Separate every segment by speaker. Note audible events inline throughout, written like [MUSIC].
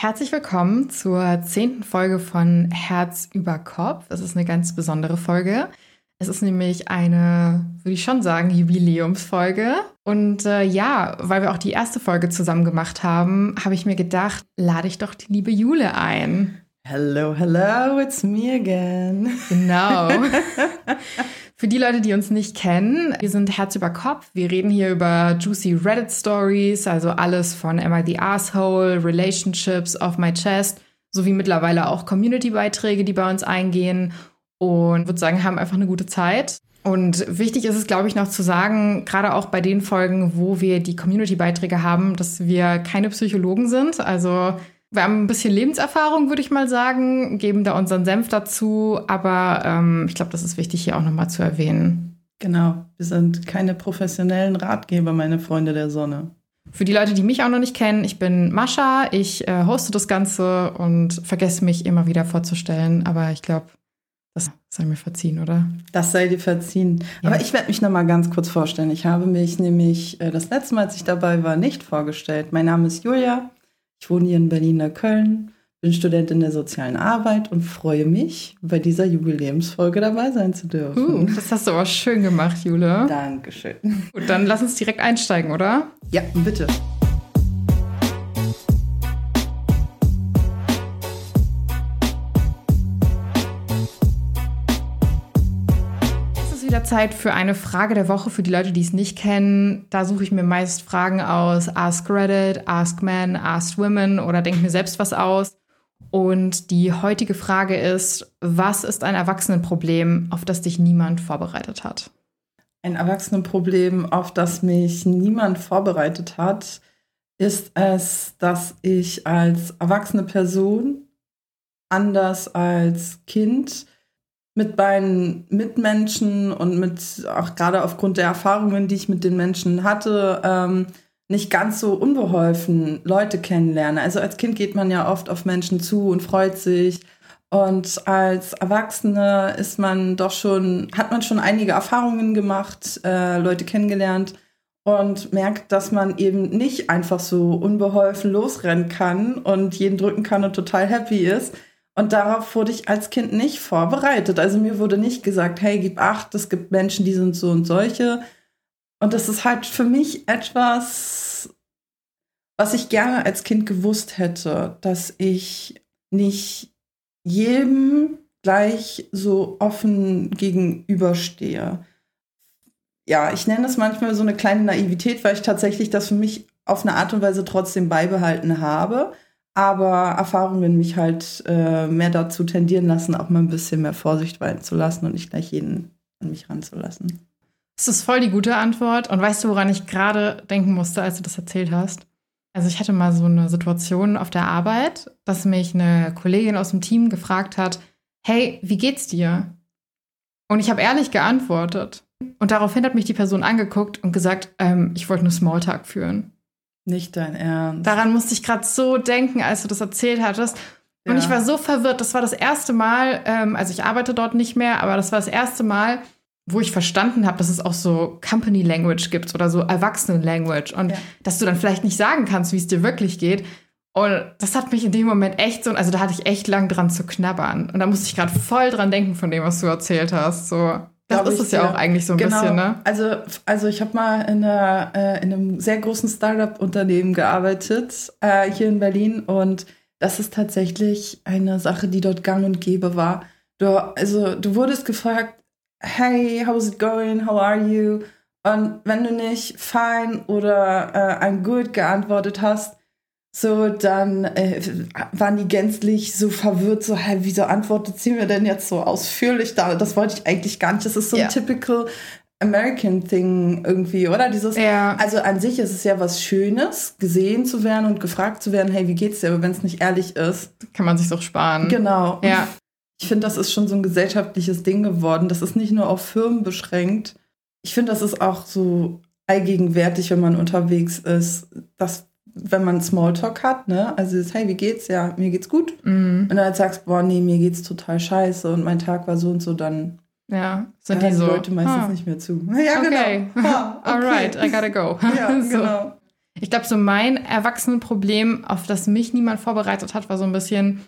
Speaker 1: Herzlich willkommen zur zehnten Folge von Herz über Kopf. Es ist eine ganz besondere Folge. Es ist nämlich eine, würde ich schon sagen, Jubiläumsfolge. Und äh, ja, weil wir auch die erste Folge zusammen gemacht haben, habe ich mir gedacht, lade ich doch die liebe Jule ein.
Speaker 2: Hello, hello, it's me again.
Speaker 1: Genau. [LAUGHS] Für die Leute, die uns nicht kennen, wir sind Herz über Kopf. Wir reden hier über juicy Reddit Stories, also alles von Am I the Asshole, Relationships, Off My Chest, sowie mittlerweile auch Community-Beiträge, die bei uns eingehen und würde sagen, haben einfach eine gute Zeit. Und wichtig ist es, glaube ich, noch zu sagen, gerade auch bei den Folgen, wo wir die Community-Beiträge haben, dass wir keine Psychologen sind. Also wir haben ein bisschen Lebenserfahrung, würde ich mal sagen, geben da unseren Senf dazu. Aber ähm, ich glaube, das ist wichtig hier auch nochmal zu erwähnen.
Speaker 2: Genau, wir sind keine professionellen Ratgeber, meine Freunde der Sonne.
Speaker 1: Für die Leute, die mich auch noch nicht kennen, ich bin Mascha, ich äh, hoste das Ganze und vergesse mich immer wieder vorzustellen. Aber ich glaube, das sei mir verziehen, oder?
Speaker 2: Das sei dir verziehen. Ja. Aber ich werde mich noch mal ganz kurz vorstellen. Ich habe mich nämlich äh, das letzte Mal, als ich dabei war, nicht vorgestellt. Mein Name ist Julia. Ich wohne hier in Berliner Köln, bin Studentin der sozialen Arbeit und freue mich, bei dieser Jubiläumsfolge dabei sein zu dürfen.
Speaker 1: Uh, das hast du aber schön gemacht, Jule.
Speaker 2: Dankeschön.
Speaker 1: Gut, dann lass uns direkt einsteigen, oder?
Speaker 2: Ja, bitte.
Speaker 1: Wieder Zeit für eine Frage der Woche für die Leute, die es nicht kennen. Da suche ich mir meist Fragen aus Ask Reddit, Ask Men, Ask Women oder denke mir selbst was aus. Und die heutige Frage ist, was ist ein Erwachsenenproblem, auf das dich niemand vorbereitet hat?
Speaker 2: Ein Erwachsenenproblem, auf das mich niemand vorbereitet hat, ist es, dass ich als erwachsene Person anders als Kind mit meinen Mitmenschen und mit auch gerade aufgrund der Erfahrungen, die ich mit den Menschen hatte, ähm, nicht ganz so unbeholfen Leute kennenlerne. Also als Kind geht man ja oft auf Menschen zu und freut sich. Und als Erwachsene ist man doch schon, hat man schon einige Erfahrungen gemacht, äh, Leute kennengelernt und merkt, dass man eben nicht einfach so unbeholfen losrennen kann und jeden drücken kann und total happy ist, und darauf wurde ich als Kind nicht vorbereitet. Also mir wurde nicht gesagt, hey, gib acht, es gibt Menschen, die sind so und solche. Und das ist halt für mich etwas, was ich gerne als Kind gewusst hätte, dass ich nicht jedem gleich so offen gegenüberstehe. Ja, ich nenne das manchmal so eine kleine Naivität, weil ich tatsächlich das für mich auf eine Art und Weise trotzdem beibehalten habe aber Erfahrungen mich halt äh, mehr dazu tendieren lassen, auch mal ein bisschen mehr Vorsicht walten zu lassen und nicht gleich jeden an mich ranzulassen.
Speaker 1: Das ist voll die gute Antwort. Und weißt du, woran ich gerade denken musste, als du das erzählt hast? Also ich hatte mal so eine Situation auf der Arbeit, dass mich eine Kollegin aus dem Team gefragt hat, hey, wie geht's dir? Und ich habe ehrlich geantwortet. Und daraufhin hat mich die Person angeguckt und gesagt, ähm, ich wollte nur Smalltalk führen.
Speaker 2: Nicht dein Ernst.
Speaker 1: Daran musste ich gerade so denken, als du das erzählt hattest. Und ja. ich war so verwirrt. Das war das erste Mal, ähm, also ich arbeite dort nicht mehr, aber das war das erste Mal, wo ich verstanden habe, dass es auch so Company Language gibt oder so Erwachsenen Language und ja. dass du dann vielleicht nicht sagen kannst, wie es dir wirklich geht. Und das hat mich in dem Moment echt so, also da hatte ich echt lang dran zu knabbern. Und da musste ich gerade voll dran denken von dem, was du erzählt hast. So. Das ist es ja auch eigentlich so ein genau. bisschen, ne?
Speaker 2: Also, also ich habe mal in, einer, äh, in einem sehr großen Startup-Unternehmen gearbeitet, äh, hier in Berlin. Und das ist tatsächlich eine Sache, die dort gang und gäbe war. Du, also, du wurdest gefragt, hey, how's it going? How are you? Und wenn du nicht fine oder äh, I'm good geantwortet hast, so, dann äh, waren die gänzlich so verwirrt, so, hä, wieso antwortet sie mir denn jetzt so ausführlich da? Das wollte ich eigentlich gar nicht. Das ist so ein typical American Thing irgendwie, oder? Dieses, ja. also an sich ist es ja was Schönes, gesehen zu werden und gefragt zu werden, hey, wie geht's dir? Aber wenn es nicht ehrlich ist,
Speaker 1: kann man sich doch sparen.
Speaker 2: Genau.
Speaker 1: Ja.
Speaker 2: Ich finde, das ist schon so ein gesellschaftliches Ding geworden. Das ist nicht nur auf Firmen beschränkt. Ich finde, das ist auch so allgegenwärtig, wenn man unterwegs ist, dass wenn man Smalltalk hat, ne? Also ist, hey, wie geht's? Ja, mir geht's gut.
Speaker 1: Mhm.
Speaker 2: Und dann sagst, boah, nee, mir geht's total scheiße und mein Tag war so und so, dann
Speaker 1: ja, sind die so.
Speaker 2: Leute meistens huh. nicht mehr zu. [LAUGHS]
Speaker 1: Ja, okay. genau. Ha, [LAUGHS] okay. Alright, I gotta go. [LAUGHS]
Speaker 2: Ja, so. genau.
Speaker 1: Ich glaube, so mein Erwachsenenproblem, auf das mich niemand vorbereitet hat, war so ein bisschen,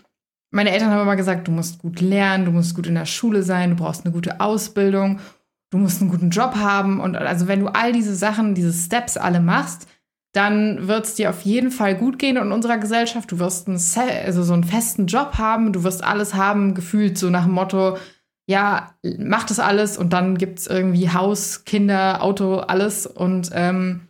Speaker 1: meine Eltern haben immer gesagt, du musst gut lernen, du musst gut in der Schule sein, du brauchst eine gute Ausbildung, du musst einen guten Job haben. Und also wenn du all diese Sachen, diese Steps alle machst, dann wird es dir auf jeden Fall gut gehen in unserer Gesellschaft. Du wirst einen, also so einen festen Job haben, du wirst alles haben, gefühlt so nach dem Motto, ja, mach das alles und dann gibt es irgendwie Haus, Kinder, Auto, alles. Und ähm,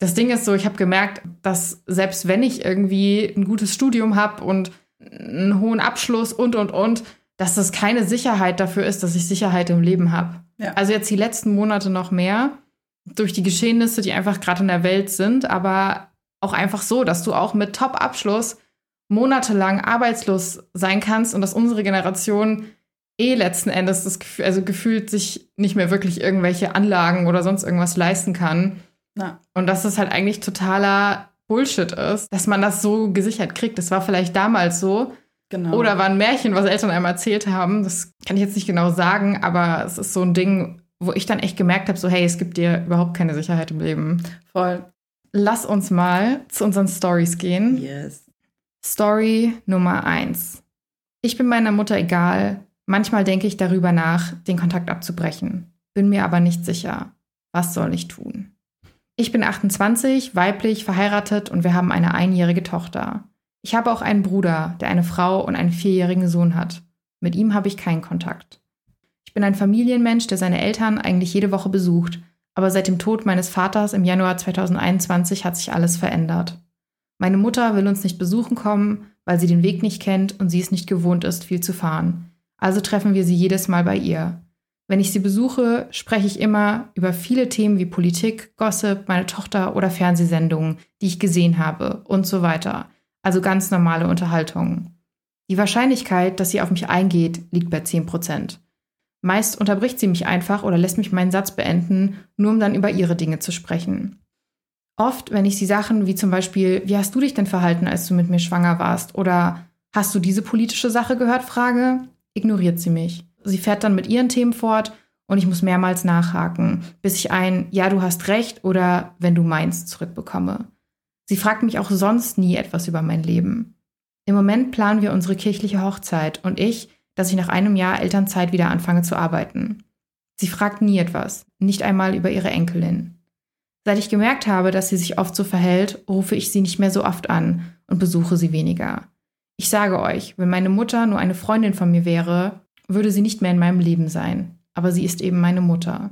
Speaker 1: das Ding ist so, ich habe gemerkt, dass selbst wenn ich irgendwie ein gutes Studium habe und einen hohen Abschluss und, und, und, dass das keine Sicherheit dafür ist, dass ich Sicherheit im Leben habe. Ja. Also jetzt die letzten Monate noch mehr durch die Geschehnisse, die einfach gerade in der Welt sind, aber auch einfach so, dass du auch mit Top-Abschluss monatelang arbeitslos sein kannst und dass unsere Generation eh letzten Endes das Gefühl, also gefühlt sich nicht mehr wirklich irgendwelche Anlagen oder sonst irgendwas leisten kann. Na. Und dass das halt eigentlich totaler Bullshit ist, dass man das so gesichert kriegt. Das war vielleicht damals so. Genau. Oder war ein Märchen, was Eltern einem erzählt haben. Das kann ich jetzt nicht genau sagen, aber es ist so ein Ding, wo ich dann echt gemerkt habe, so hey, es gibt dir überhaupt keine Sicherheit im Leben.
Speaker 2: Voll.
Speaker 1: Lass uns mal zu unseren Stories gehen.
Speaker 2: Yes.
Speaker 1: Story Nummer eins. Ich bin meiner Mutter egal. Manchmal denke ich darüber nach, den Kontakt abzubrechen. Bin mir aber nicht sicher. Was soll ich tun? Ich bin 28, weiblich, verheiratet und wir haben eine einjährige Tochter. Ich habe auch einen Bruder, der eine Frau und einen vierjährigen Sohn hat. Mit ihm habe ich keinen Kontakt. Ich bin ein Familienmensch, der seine Eltern eigentlich jede Woche besucht, aber seit dem Tod meines Vaters im Januar 2021 hat sich alles verändert. Meine Mutter will uns nicht besuchen kommen, weil sie den Weg nicht kennt und sie es nicht gewohnt ist, viel zu fahren. Also treffen wir sie jedes Mal bei ihr. Wenn ich sie besuche, spreche ich immer über viele Themen wie Politik, Gossip, meine Tochter oder Fernsehsendungen, die ich gesehen habe und so weiter. Also ganz normale Unterhaltungen. Die Wahrscheinlichkeit, dass sie auf mich eingeht, liegt bei 10 Prozent. Meist unterbricht sie mich einfach oder lässt mich meinen Satz beenden, nur um dann über ihre Dinge zu sprechen. Oft, wenn ich sie Sachen wie zum Beispiel, wie hast du dich denn verhalten, als du mit mir schwanger warst? Oder hast du diese politische Sache gehört, frage, ignoriert sie mich. Sie fährt dann mit ihren Themen fort und ich muss mehrmals nachhaken, bis ich ein Ja, du hast recht oder wenn du meinst zurückbekomme. Sie fragt mich auch sonst nie etwas über mein Leben. Im Moment planen wir unsere kirchliche Hochzeit und ich dass ich nach einem Jahr Elternzeit wieder anfange zu arbeiten. Sie fragt nie etwas, nicht einmal über ihre Enkelin. Seit ich gemerkt habe, dass sie sich oft so verhält, rufe ich sie nicht mehr so oft an und besuche sie weniger. Ich sage euch, wenn meine Mutter nur eine Freundin von mir wäre, würde sie nicht mehr in meinem Leben sein. Aber sie ist eben meine Mutter.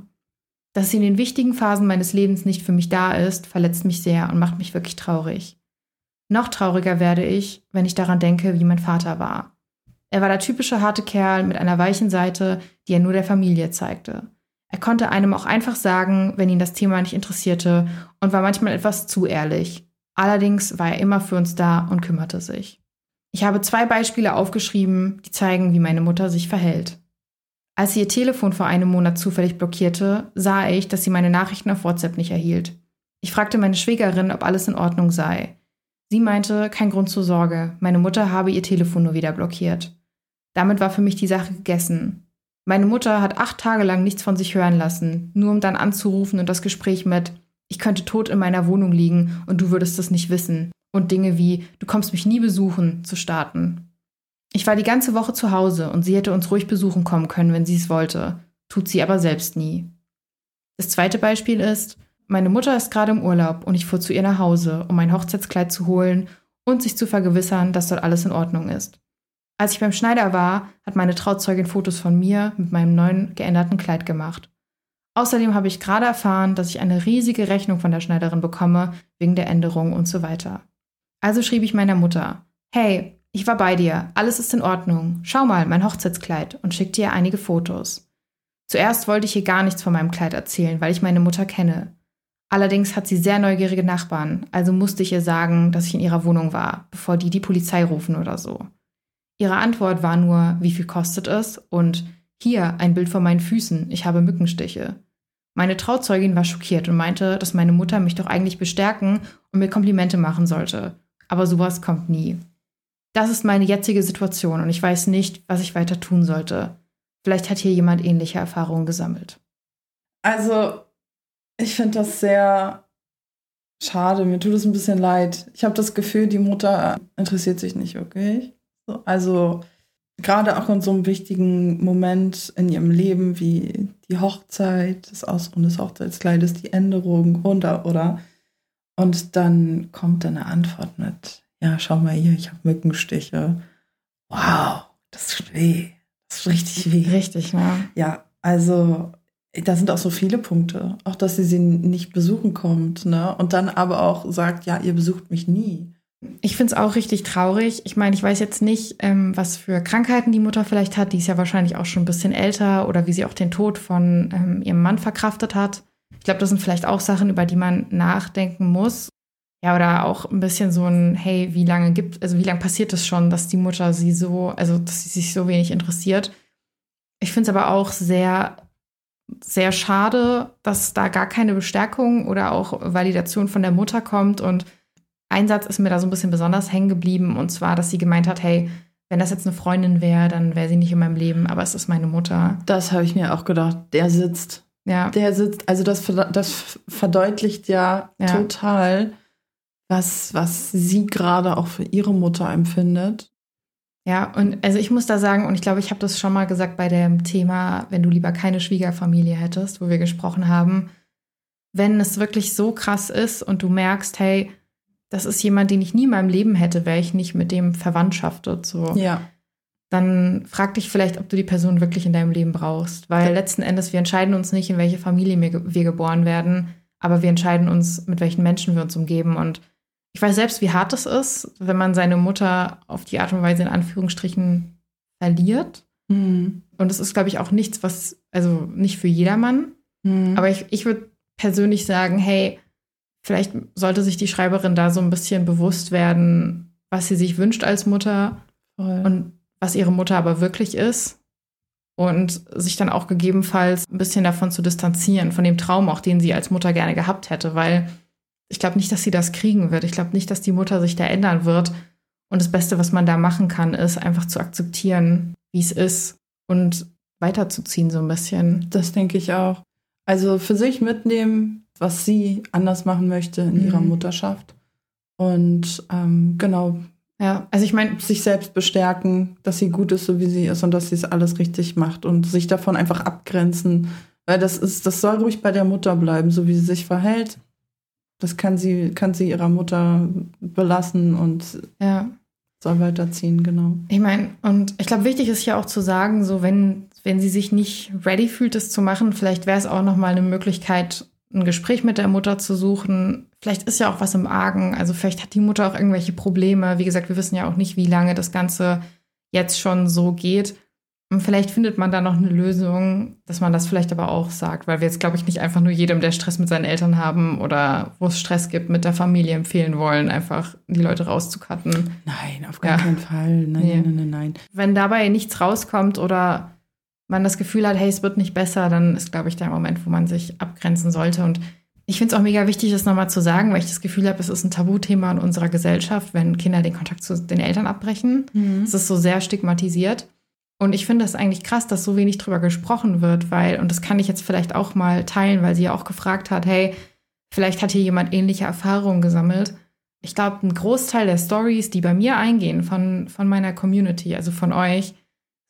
Speaker 1: Dass sie in den wichtigen Phasen meines Lebens nicht für mich da ist, verletzt mich sehr und macht mich wirklich traurig. Noch trauriger werde ich, wenn ich daran denke, wie mein Vater war. Er war der typische harte Kerl mit einer weichen Seite, die er nur der Familie zeigte. Er konnte einem auch einfach sagen, wenn ihn das Thema nicht interessierte und war manchmal etwas zu ehrlich. Allerdings war er immer für uns da und kümmerte sich. Ich habe zwei Beispiele aufgeschrieben, die zeigen, wie meine Mutter sich verhält. Als sie ihr Telefon vor einem Monat zufällig blockierte, sah ich, dass sie meine Nachrichten auf WhatsApp nicht erhielt. Ich fragte meine Schwägerin, ob alles in Ordnung sei. Sie meinte, kein Grund zur Sorge, meine Mutter habe ihr Telefon nur wieder blockiert. Damit war für mich die Sache gegessen. Meine Mutter hat acht Tage lang nichts von sich hören lassen, nur um dann anzurufen und das Gespräch mit Ich könnte tot in meiner Wohnung liegen und du würdest es nicht wissen und Dinge wie Du kommst mich nie besuchen zu starten. Ich war die ganze Woche zu Hause und sie hätte uns ruhig besuchen kommen können, wenn sie es wollte, tut sie aber selbst nie. Das zweite Beispiel ist, meine Mutter ist gerade im Urlaub und ich fuhr zu ihr nach Hause, um mein Hochzeitskleid zu holen und sich zu vergewissern, dass dort alles in Ordnung ist. Als ich beim Schneider war, hat meine Trauzeugin Fotos von mir mit meinem neuen geänderten Kleid gemacht. Außerdem habe ich gerade erfahren, dass ich eine riesige Rechnung von der Schneiderin bekomme, wegen der Änderung und so weiter. Also schrieb ich meiner Mutter, hey, ich war bei dir, alles ist in Ordnung, schau mal, mein Hochzeitskleid und schickte ihr einige Fotos. Zuerst wollte ich ihr gar nichts von meinem Kleid erzählen, weil ich meine Mutter kenne. Allerdings hat sie sehr neugierige Nachbarn, also musste ich ihr sagen, dass ich in ihrer Wohnung war, bevor die die Polizei rufen oder so. Ihre Antwort war nur, wie viel kostet es? Und hier ein Bild von meinen Füßen, ich habe Mückenstiche. Meine Trauzeugin war schockiert und meinte, dass meine Mutter mich doch eigentlich bestärken und mir Komplimente machen sollte. Aber sowas kommt nie. Das ist meine jetzige Situation und ich weiß nicht, was ich weiter tun sollte. Vielleicht hat hier jemand ähnliche Erfahrungen gesammelt.
Speaker 2: Also, ich finde das sehr schade, mir tut es ein bisschen leid. Ich habe das Gefühl, die Mutter interessiert sich nicht wirklich. Also gerade auch in so einem wichtigen Moment in ihrem Leben wie die Hochzeit, das Ausruhen des Hochzeitskleides, die Änderung oder oder. Und dann kommt dann eine Antwort mit, ja, schau mal hier, ich habe Mückenstiche. Wow, das tut weh. Das ist richtig weh.
Speaker 1: Richtig, ja.
Speaker 2: Ja, also da sind auch so viele Punkte. Auch, dass sie sie nicht besuchen kommt, ne? Und dann aber auch sagt, ja, ihr besucht mich nie.
Speaker 1: Ich finde es auch richtig traurig. Ich meine, ich weiß jetzt nicht, ähm, was für Krankheiten die Mutter vielleicht hat. Die ist ja wahrscheinlich auch schon ein bisschen älter oder wie sie auch den Tod von ähm, ihrem Mann verkraftet hat. Ich glaube, das sind vielleicht auch Sachen, über die man nachdenken muss. Ja, oder auch ein bisschen so ein, hey, wie lange gibt, also wie lange passiert es das schon, dass die Mutter sie so, also dass sie sich so wenig interessiert. Ich finde es aber auch sehr sehr schade, dass da gar keine Bestärkung oder auch Validation von der Mutter kommt. Und ein Satz ist mir da so ein bisschen besonders hängen geblieben, und zwar, dass sie gemeint hat, hey, wenn das jetzt eine Freundin wäre, dann wäre sie nicht in meinem Leben, aber es ist meine Mutter.
Speaker 2: Das habe ich mir auch gedacht. Der sitzt.
Speaker 1: Ja.
Speaker 2: Der sitzt. Also das, das verdeutlicht ja, ja. total, was, was sie gerade auch für ihre Mutter empfindet.
Speaker 1: Ja, und also ich muss da sagen, und ich glaube, ich habe das schon mal gesagt bei dem Thema, wenn du lieber keine Schwiegerfamilie hättest, wo wir gesprochen haben, wenn es wirklich so krass ist und du merkst, hey, das ist jemand, den ich nie in meinem Leben hätte, wäre ich nicht mit dem verwandtschaftet, so.
Speaker 2: Ja.
Speaker 1: Dann frag dich vielleicht, ob du die Person wirklich in deinem Leben brauchst. Weil ja. letzten Endes, wir entscheiden uns nicht, in welche Familie wir geboren werden, aber wir entscheiden uns, mit welchen Menschen wir uns umgeben. Und ich weiß selbst, wie hart es ist, wenn man seine Mutter auf die Art und Weise in Anführungsstrichen verliert. Mhm. Und es ist, glaube ich, auch nichts, was, also nicht für jedermann. Mhm. Aber ich, ich würde persönlich sagen, hey, vielleicht sollte sich die Schreiberin da so ein bisschen bewusst werden, was sie sich wünscht als Mutter Voll. und was ihre Mutter aber wirklich ist. Und sich dann auch gegebenenfalls ein bisschen davon zu distanzieren, von dem Traum auch, den sie als Mutter gerne gehabt hätte, weil ich glaube nicht, dass sie das kriegen wird. Ich glaube nicht, dass die Mutter sich da ändern wird. Und das Beste, was man da machen kann, ist einfach zu akzeptieren, wie es ist und weiterzuziehen so ein bisschen.
Speaker 2: Das denke ich auch. Also für sich mitnehmen, was sie anders machen möchte in mhm. ihrer Mutterschaft. Und ähm, genau.
Speaker 1: Ja, also ich meine,
Speaker 2: sich selbst bestärken, dass sie gut ist, so wie sie ist und dass sie es alles richtig macht und sich davon einfach abgrenzen. Weil das ist, das soll ruhig bei der Mutter bleiben, so wie sie sich verhält das kann sie, kann sie ihrer Mutter belassen und
Speaker 1: ja.
Speaker 2: soll weiterziehen, genau.
Speaker 1: Ich meine, und ich glaube, wichtig ist ja auch zu sagen, so wenn, wenn sie sich nicht ready fühlt, das zu machen, vielleicht wäre es auch nochmal eine Möglichkeit, ein Gespräch mit der Mutter zu suchen. Vielleicht ist ja auch was im Argen. Also vielleicht hat die Mutter auch irgendwelche Probleme. Wie gesagt, wir wissen ja auch nicht, wie lange das Ganze jetzt schon so geht. Und vielleicht findet man da noch eine Lösung, dass man das vielleicht aber auch sagt, weil wir jetzt, glaube ich, nicht einfach nur jedem, der Stress mit seinen Eltern haben oder wo es Stress gibt, mit der Familie empfehlen wollen, einfach die Leute rauszukatten.
Speaker 2: Nein, auf gar ja. keinen Fall. Nein, nee. nein, nein, nein.
Speaker 1: Wenn dabei nichts rauskommt oder man das Gefühl hat, hey, es wird nicht besser, dann ist, glaube ich, der Moment, wo man sich abgrenzen sollte. Und ich finde es auch mega wichtig, das nochmal zu sagen, weil ich das Gefühl habe, es ist ein Tabuthema in unserer Gesellschaft, wenn Kinder den Kontakt zu den Eltern abbrechen. Mhm. Es ist so sehr stigmatisiert. Und ich finde es eigentlich krass, dass so wenig drüber gesprochen wird, weil, und das kann ich jetzt vielleicht auch mal teilen, weil sie ja auch gefragt hat, hey, vielleicht hat hier jemand ähnliche Erfahrungen gesammelt. Ich glaube, ein Großteil der Stories, die bei mir eingehen, von, von meiner Community, also von euch,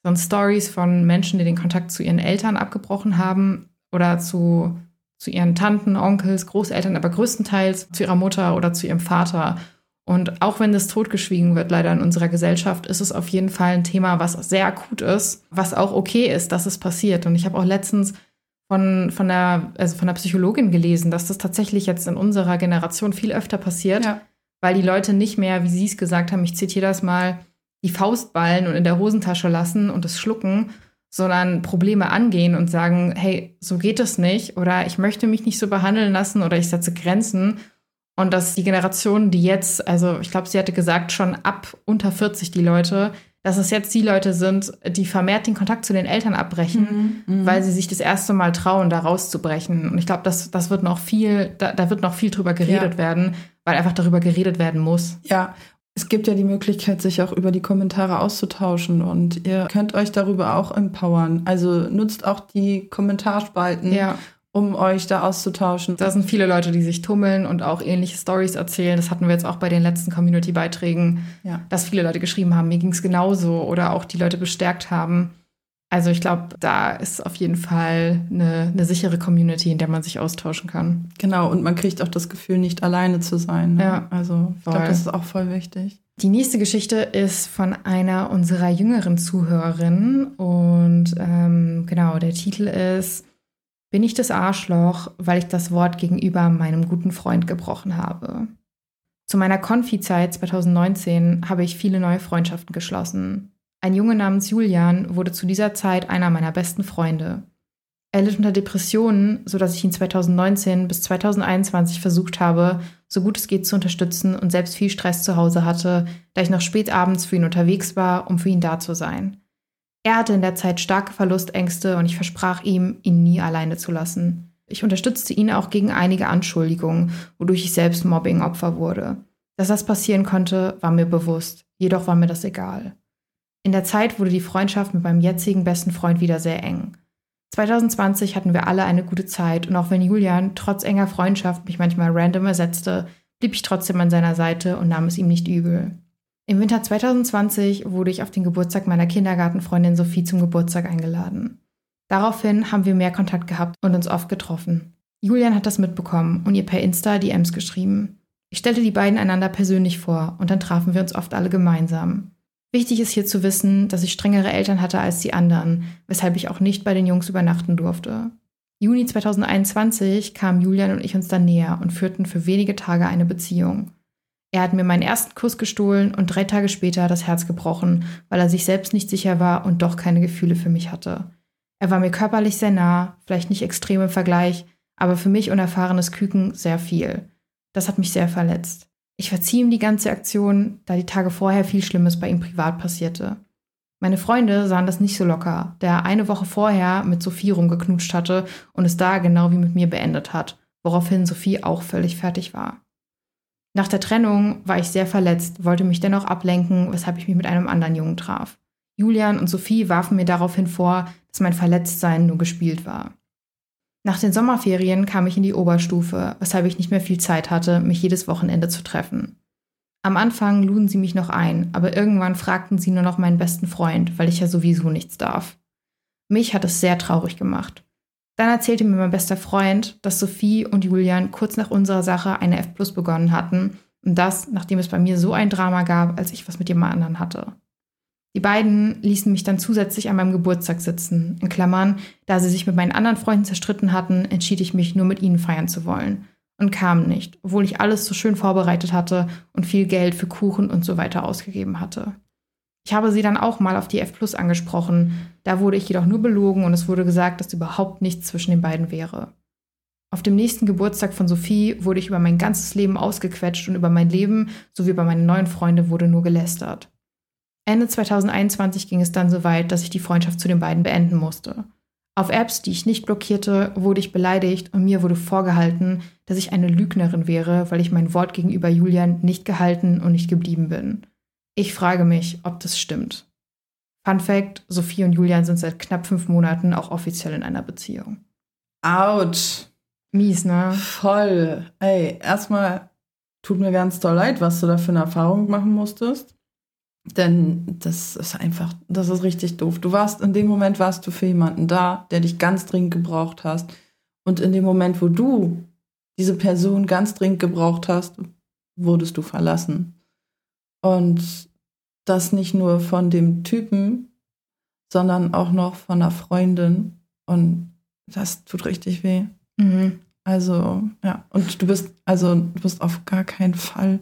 Speaker 1: sind Stories von Menschen, die den Kontakt zu ihren Eltern abgebrochen haben oder zu, zu ihren Tanten, Onkels, Großeltern, aber größtenteils zu ihrer Mutter oder zu ihrem Vater. Und auch wenn das totgeschwiegen wird, leider in unserer Gesellschaft, ist es auf jeden Fall ein Thema, was sehr akut ist, was auch okay ist, dass es passiert. Und ich habe auch letztens von, von, der, also von der Psychologin gelesen, dass das tatsächlich jetzt in unserer Generation viel öfter passiert, ja. weil die Leute nicht mehr, wie Sie es gesagt haben, ich zitiere das mal, die Faust ballen und in der Hosentasche lassen und es schlucken, sondern Probleme angehen und sagen, hey, so geht es nicht oder ich möchte mich nicht so behandeln lassen oder ich setze Grenzen und dass die Generation, die jetzt, also ich glaube, sie hatte gesagt, schon ab unter 40 die Leute, dass es jetzt die Leute sind, die vermehrt den Kontakt zu den Eltern abbrechen, mhm, mhm. weil sie sich das erste Mal trauen, da rauszubrechen. Und ich glaube, das, das wird noch viel, da, da wird noch viel drüber geredet ja. werden, weil einfach darüber geredet werden muss.
Speaker 2: Ja, es gibt ja die Möglichkeit, sich auch über die Kommentare auszutauschen und ihr könnt euch darüber auch empowern. Also nutzt auch die Kommentarspalten.
Speaker 1: Ja
Speaker 2: um euch da auszutauschen.
Speaker 1: Da sind viele Leute, die sich tummeln und auch ähnliche Stories erzählen. Das hatten wir jetzt auch bei den letzten Community-Beiträgen,
Speaker 2: Ja.
Speaker 1: dass viele Leute geschrieben haben, mir ging es genauso oder auch die Leute bestärkt haben. Also ich glaube, da ist auf jeden Fall eine, eine sichere Community, in der man sich austauschen kann.
Speaker 2: Genau, und man kriegt auch das Gefühl, nicht alleine zu sein. Ne?
Speaker 1: Ja,
Speaker 2: Also ich glaube, das ist auch voll wichtig.
Speaker 1: Die nächste Geschichte ist von einer unserer jüngeren Zuhörerinnen und ähm, genau, der Titel ist Bin ich das Arschloch, weil ich das Wort gegenüber meinem guten Freund gebrochen habe? Zu meiner Konfi-Zeit 2019 habe ich viele neue Freundschaften geschlossen. Ein Junge namens Julian wurde zu dieser Zeit einer meiner besten Freunde. Er litt unter Depressionen, sodass ich ihn 2019 bis 2021 versucht habe, so gut es geht zu unterstützen und selbst viel Stress zu Hause hatte, da ich noch spät abends für ihn unterwegs war, um für ihn da zu sein. Er hatte in der Zeit starke Verlustängste und ich versprach ihm, ihn nie alleine zu lassen. Ich unterstützte ihn auch gegen einige Anschuldigungen, wodurch ich selbst Mobbing-Opfer wurde. Dass das passieren konnte, war mir bewusst, jedoch war mir das egal. In der Zeit wurde die Freundschaft mit meinem jetzigen besten Freund wieder sehr eng. 2020 hatten wir alle eine gute Zeit und auch wenn Julian trotz enger Freundschaft mich manchmal random ersetzte, blieb ich trotzdem an seiner Seite und nahm es ihm nicht übel. Im Winter 2020 wurde ich auf den Geburtstag meiner Kindergartenfreundin Sophie zum Geburtstag eingeladen. Daraufhin haben wir mehr Kontakt gehabt und uns oft getroffen. Julian hat das mitbekommen und ihr per Insta DMs geschrieben. Ich stellte die beiden einander persönlich vor und dann trafen wir uns oft alle gemeinsam. Wichtig ist hier zu wissen, dass ich strengere Eltern hatte als die anderen, weshalb ich auch nicht bei den Jungs übernachten durfte. Juni 2021 kamen Julian und ich uns dann näher und führten für wenige Tage eine Beziehung. Er hat mir meinen ersten Kuss gestohlen und drei Tage später das Herz gebrochen, weil er sich selbst nicht sicher war und doch keine Gefühle für mich hatte. Er war mir körperlich sehr nah, vielleicht nicht extrem im Vergleich, aber für mich unerfahrenes Küken sehr viel. Das hat mich sehr verletzt. Ich verzieh ihm die ganze Aktion, da die Tage vorher viel Schlimmes bei ihm privat passierte. Meine Freunde sahen das nicht so locker, da er eine Woche vorher mit Sophie rumgeknutscht hatte und es da genau wie mit mir beendet hat, woraufhin Sophie auch völlig fertig war. Nach der Trennung war ich sehr verletzt, wollte mich dennoch ablenken, weshalb ich mich mit einem anderen Jungen traf. Julian und Sophie warfen mir daraufhin vor, dass mein Verletztsein nur gespielt war. Nach den Sommerferien kam ich in die Oberstufe, weshalb ich nicht mehr viel Zeit hatte, mich jedes Wochenende zu treffen. Am Anfang luden sie mich noch ein, aber irgendwann fragten sie nur noch meinen besten Freund, weil ich ja sowieso nichts darf. Mich hat es sehr traurig gemacht. Dann erzählte mir mein bester Freund, dass Sophie und Julian kurz nach unserer Sache eine F Plus begonnen hatten und das, nachdem es bei mir so ein Drama gab, als ich was mit jemand anderen hatte. Die beiden ließen mich dann zusätzlich an meinem Geburtstag sitzen. In Klammern, da sie sich mit meinen anderen Freunden zerstritten hatten, entschied ich mich, nur mit ihnen feiern zu wollen. Und kamen nicht, obwohl ich alles so schön vorbereitet hatte und viel Geld für Kuchen und so weiter ausgegeben hatte. Ich habe sie dann auch mal auf die F Plus angesprochen. Da wurde ich jedoch nur belogen und es wurde gesagt, dass überhaupt nichts zwischen den beiden wäre. Auf dem nächsten Geburtstag von Sophie wurde ich über mein ganzes Leben ausgequetscht und über mein Leben sowie über meine neuen Freunde wurde nur gelästert. Ende 2021 ging es dann so weit, dass ich die Freundschaft zu den beiden beenden musste. Auf Apps, die ich nicht blockierte, wurde ich beleidigt und mir wurde vorgehalten, dass ich eine Lügnerin wäre, weil ich mein Wort gegenüber Julian nicht gehalten und nicht geblieben bin. Ich frage mich, ob das stimmt. Fun Fact: Sophie und Julian sind seit knapp fünf Monaten auch offiziell in einer Beziehung.
Speaker 2: Autsch.
Speaker 1: Mies, ne?
Speaker 2: Voll. Ey, erstmal tut mir ganz doll leid, was du da für eine Erfahrung machen musstest. Denn das ist einfach, das ist richtig doof. Du warst, in dem Moment warst du für jemanden da, der dich ganz dringend gebraucht hast. Und in dem Moment, wo du diese Person ganz dringend gebraucht hast, wurdest du verlassen. Und das nicht nur von dem Typen, sondern auch noch von einer Freundin. Und das tut richtig weh.
Speaker 1: Mhm.
Speaker 2: Also, ja. Und du bist, also, du bist auf gar keinen Fall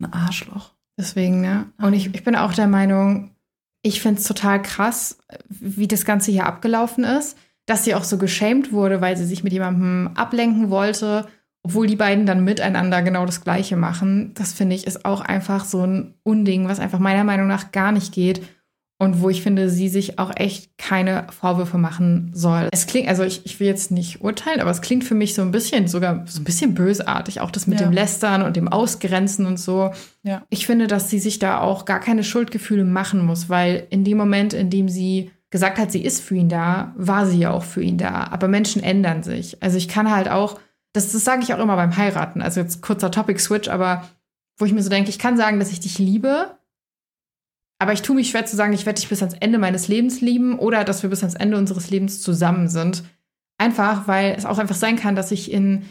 Speaker 2: ein Arschloch.
Speaker 1: Deswegen, ne? Und ich, ich bin auch der Meinung, ich finde es total krass, wie das Ganze hier abgelaufen ist, dass sie auch so geschämt wurde, weil sie sich mit jemandem ablenken wollte, obwohl die beiden dann miteinander genau das Gleiche machen. Das finde ich ist auch einfach so ein Unding, was einfach meiner Meinung nach gar nicht geht. Und wo ich finde, sie sich auch echt keine Vorwürfe machen soll. Es klingt, also ich, ich will jetzt nicht urteilen, aber es klingt für mich so ein bisschen, sogar so ein bisschen bösartig, auch das mit
Speaker 2: Ja.
Speaker 1: dem Lästern und dem Ausgrenzen und so.
Speaker 2: Ja.
Speaker 1: Ich finde, dass sie sich da auch gar keine Schuldgefühle machen muss, weil in dem Moment, in dem sie gesagt hat, sie ist für ihn da, war sie ja auch für ihn da. Aber Menschen ändern sich. Also ich kann halt auch, das, das sage ich auch immer beim Heiraten, also jetzt kurzer Topic-Switch, aber wo ich mir so denke, ich kann sagen, dass ich dich liebe, aber ich tue mich schwer zu sagen, ich werde dich bis ans Ende meines Lebens lieben oder dass wir bis ans Ende unseres Lebens zusammen sind. Einfach, weil es auch einfach sein kann, dass ich in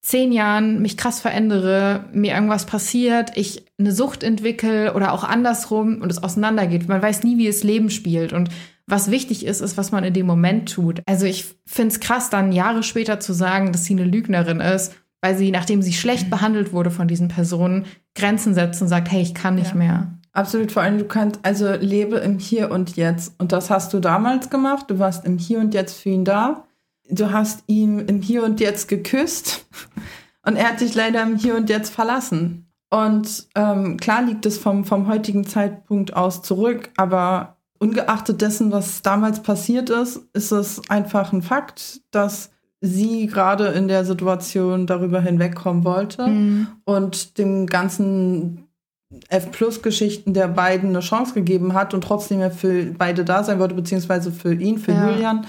Speaker 1: zehn Jahren mich krass verändere, mir irgendwas passiert, ich eine Sucht entwickle oder auch andersrum und es auseinandergeht. Man weiß nie, wie das Leben spielt. Und was wichtig ist, ist, was man in dem Moment tut. Also ich finde es krass, dann Jahre später zu sagen, dass sie eine Lügnerin ist, weil sie, nachdem sie schlecht mhm. behandelt wurde von diesen Personen, Grenzen setzt und sagt, hey, ich kann nicht ja. mehr.
Speaker 2: Absolut, vor allem du kannst, also lebe im Hier und Jetzt. Und das hast du damals gemacht. Du warst im Hier und Jetzt für ihn da du hast ihn im Hier und Jetzt geküsst [LAUGHS] und er hat dich leider im Hier und Jetzt verlassen. Und ähm, klar liegt es vom, vom heutigen Zeitpunkt aus zurück, aber ungeachtet dessen, was damals passiert ist, ist es einfach ein Fakt, dass sie gerade in der Situation darüber hinwegkommen wollte mhm. und dem ganzen F-Plus-Geschichten der beiden eine Chance gegeben hat und trotzdem er für beide da sein wollte, beziehungsweise für ihn, für ja. Julian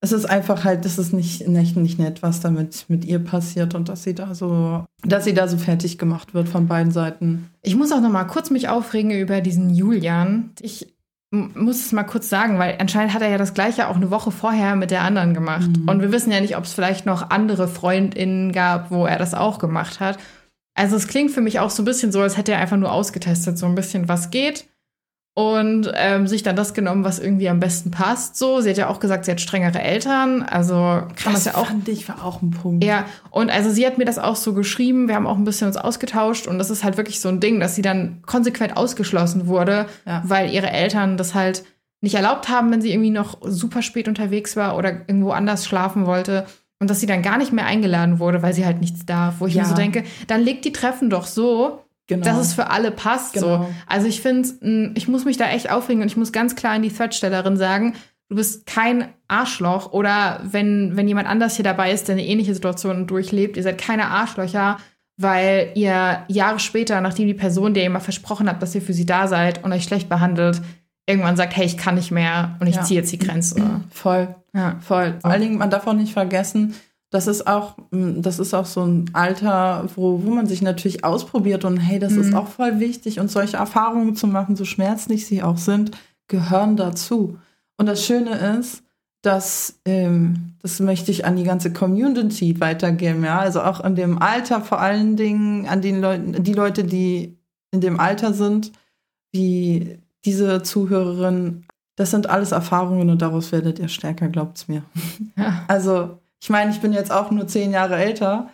Speaker 2: es ist einfach halt, das ist nicht, nicht, nicht nett, was damit mit ihr passiert und dass sie da so, dass sie da so fertig gemacht wird von beiden Seiten.
Speaker 1: Ich muss auch noch mal kurz mich aufregen über diesen Julian. Ich muss es mal kurz sagen, weil anscheinend hat er ja das gleiche auch eine Woche vorher mit der anderen gemacht. Mhm. Und wir wissen ja nicht, ob es vielleicht noch andere FreundInnen gab, wo er das auch gemacht hat. Also es klingt für mich auch so ein bisschen so, als hätte er einfach nur ausgetestet, so ein bisschen, was geht und ähm, sich dann das genommen, was irgendwie am besten passt. So, sie hat ja auch gesagt, sie hat strengere Eltern, also kann das, das ja auch.
Speaker 2: Fand ich war auch ein Punkt.
Speaker 1: Ja, und also sie hat mir das auch so geschrieben. Wir haben auch ein bisschen uns ausgetauscht und das ist halt wirklich so ein Ding, dass sie dann konsequent ausgeschlossen wurde, ja. weil ihre Eltern das halt nicht erlaubt haben, wenn sie irgendwie noch super spät unterwegs war oder irgendwo anders schlafen wollte. Und dass sie dann gar nicht mehr eingeladen wurde, weil sie halt nichts darf. Wo ich ja. mir so denke, dann legt die Treffen doch so, Genau. dass es für alle passt. Genau. So. Also ich finde, ich muss mich da echt aufregen und ich muss ganz klar an die Threadstellerin sagen, du bist kein Arschloch oder wenn, wenn jemand anders hier dabei ist, der eine ähnliche Situation durchlebt, ihr seid keine Arschlöcher, weil ihr Jahre später, nachdem die Person, der ihr mal versprochen habt, dass ihr für sie da seid und euch schlecht behandelt, irgendwann sagt, hey, ich kann nicht mehr und ich ja. ziehe jetzt die Grenze.
Speaker 2: Voll, ja. voll. Vor allen Dingen, man darf auch nicht vergessen, das ist auch, mm, das ist auch so ein Alter, wo, wo man sich natürlich ausprobiert und hey, das mhm. ist auch voll wichtig und solche Erfahrungen zu machen, so schmerzlich sie auch sind, gehören dazu. Und das Schöne ist, dass ähm, das möchte ich an die ganze Community weitergeben, ja, also auch in dem Alter vor allen Dingen an den Leuten, die Leute, die in dem Alter sind, wie diese Zuhörerin, das sind alles Erfahrungen und daraus werdet ihr stärker, glaubt's mir. Ja. Also ich meine, ich bin jetzt auch nur zehn Jahre älter,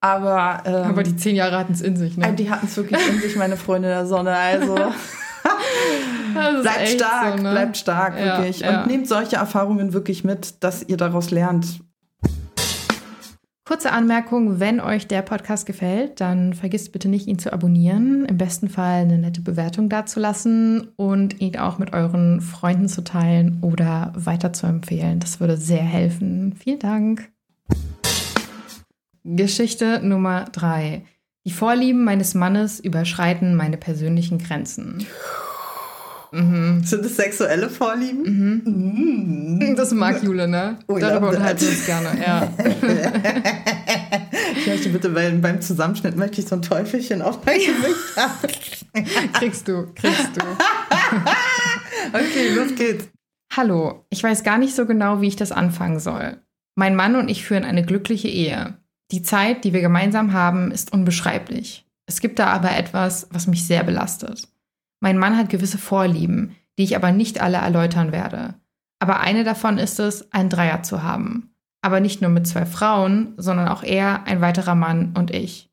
Speaker 2: aber.
Speaker 1: Ähm, aber die zehn Jahre hatten es in sich, ne?
Speaker 2: Die hatten es wirklich in sich, meine Freunde der Sonne. Also. [LAUGHS] bleibt stark, so, ne? bleibt stark, ja, wirklich. Ja. Und nehmt solche Erfahrungen wirklich mit, dass ihr daraus lernt.
Speaker 1: Kurze Anmerkung, wenn euch der Podcast gefällt, dann vergisst bitte nicht, ihn zu abonnieren, im besten Fall eine nette Bewertung dazulassen und ihn auch mit euren Freunden zu teilen oder weiter zu empfehlen. Das würde sehr helfen. Vielen Dank. Geschichte Nummer drei. Die Vorlieben meines Mannes überschreiten meine persönlichen Grenzen.
Speaker 2: Mhm. Sind das sexuelle Vorlieben?
Speaker 1: Mhm. Mhm. Das mag Jule, ne? Oh, Darüber unterhalten wir uns [LAUGHS] gerne, ja.
Speaker 2: ich möchte bitte, weil beim Zusammenschnitt möchte ich so ein Teufelchen auf mein Gesicht haben.
Speaker 1: kriegst du, kriegst du. [LAUGHS]
Speaker 2: okay, los geht's.
Speaker 1: Hallo, ich weiß gar nicht so genau, wie ich das anfangen soll. Mein Mann und ich führen eine glückliche Ehe. Die Zeit, die wir gemeinsam haben, ist unbeschreiblich. Es gibt da aber etwas, was mich sehr belastet. Mein Mann hat gewisse Vorlieben, die ich aber nicht alle erläutern werde. Aber eine davon ist es, einen Dreier zu haben. Aber nicht nur mit zwei Frauen, sondern auch er, ein weiterer Mann und ich.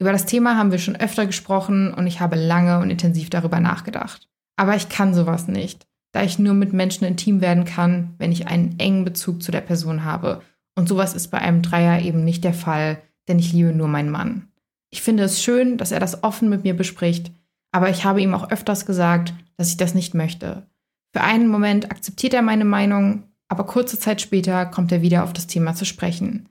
Speaker 1: Über das Thema haben wir schon öfter gesprochen und ich habe lange und intensiv darüber nachgedacht. Aber ich kann sowas nicht, da ich nur mit Menschen intim werden kann, wenn ich einen engen Bezug zu der Person habe. Und sowas ist bei einem Dreier eben nicht der Fall, denn ich liebe nur meinen Mann. Ich finde es schön, dass er das offen mit mir bespricht, aber ich habe ihm auch öfters gesagt, dass ich das nicht möchte. Für einen Moment akzeptiert er meine Meinung, aber kurze Zeit später kommt er wieder auf das Thema zu sprechen.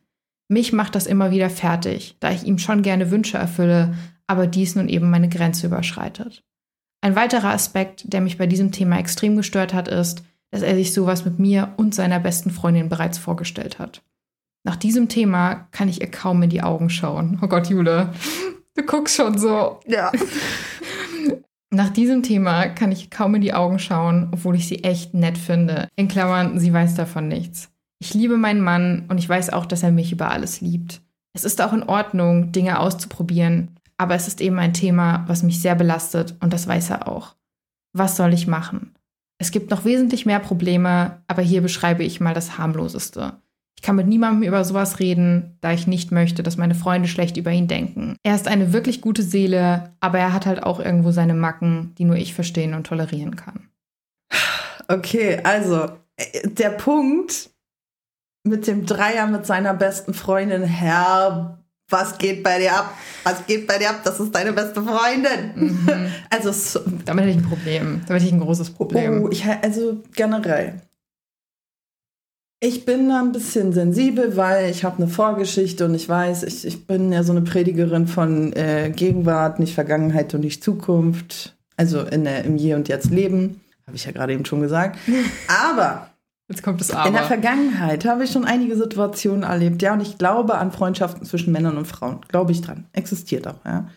Speaker 1: Mich macht das immer wieder fertig, da ich ihm schon gerne Wünsche erfülle, aber dies nun eben meine Grenze überschreitet. Ein weiterer Aspekt, der mich bei diesem Thema extrem gestört hat, ist, dass er sich sowas mit mir und seiner besten Freundin bereits vorgestellt hat. Nach diesem Thema kann ich ihr kaum in die Augen schauen. Oh Gott, Jule, du guckst schon so.
Speaker 2: Ja. [LAUGHS]
Speaker 1: Nach diesem Thema kann ich kaum in die Augen schauen, obwohl ich sie echt nett finde. In Klammern, sie weiß davon nichts. Ich liebe meinen Mann und ich weiß auch, dass er mich über alles liebt. Es ist auch in Ordnung, Dinge auszuprobieren, aber es ist eben ein Thema, was mich sehr belastet und das weiß er auch. Was soll ich machen? Es gibt noch wesentlich mehr Probleme, aber hier beschreibe ich mal das harmloseste. Ich kann mit niemandem über sowas reden, da ich nicht möchte, dass meine Freunde schlecht über ihn denken. Er ist eine wirklich gute Seele, aber er hat halt auch irgendwo seine Macken, die nur ich verstehen und tolerieren kann.
Speaker 2: Okay, also äh, der Punkt mit dem Dreier mit seiner besten Freundin, Herr, was geht bei dir ab? Was geht bei dir ab? Das ist deine beste Freundin. Mhm. [LAUGHS] Also so,
Speaker 1: damit hätte ich ein Problem. Damit hätte ich ein großes Problem.
Speaker 2: Oh, ich, also generell ich bin da ein bisschen sensibel, weil ich habe eine Vorgeschichte und ich weiß, ich, ich bin ja so eine Predigerin von äh, Gegenwart, nicht Vergangenheit und nicht Zukunft. Also in der, im Hier und Jetzt leben. Habe ich ja gerade eben schon gesagt. [LAUGHS] Aber
Speaker 1: Jetzt kommt es aber.
Speaker 2: In der Vergangenheit habe ich schon einige Situationen erlebt, ja, und ich glaube an Freundschaften zwischen Männern und Frauen. Glaube ich dran. Existiert auch, ja.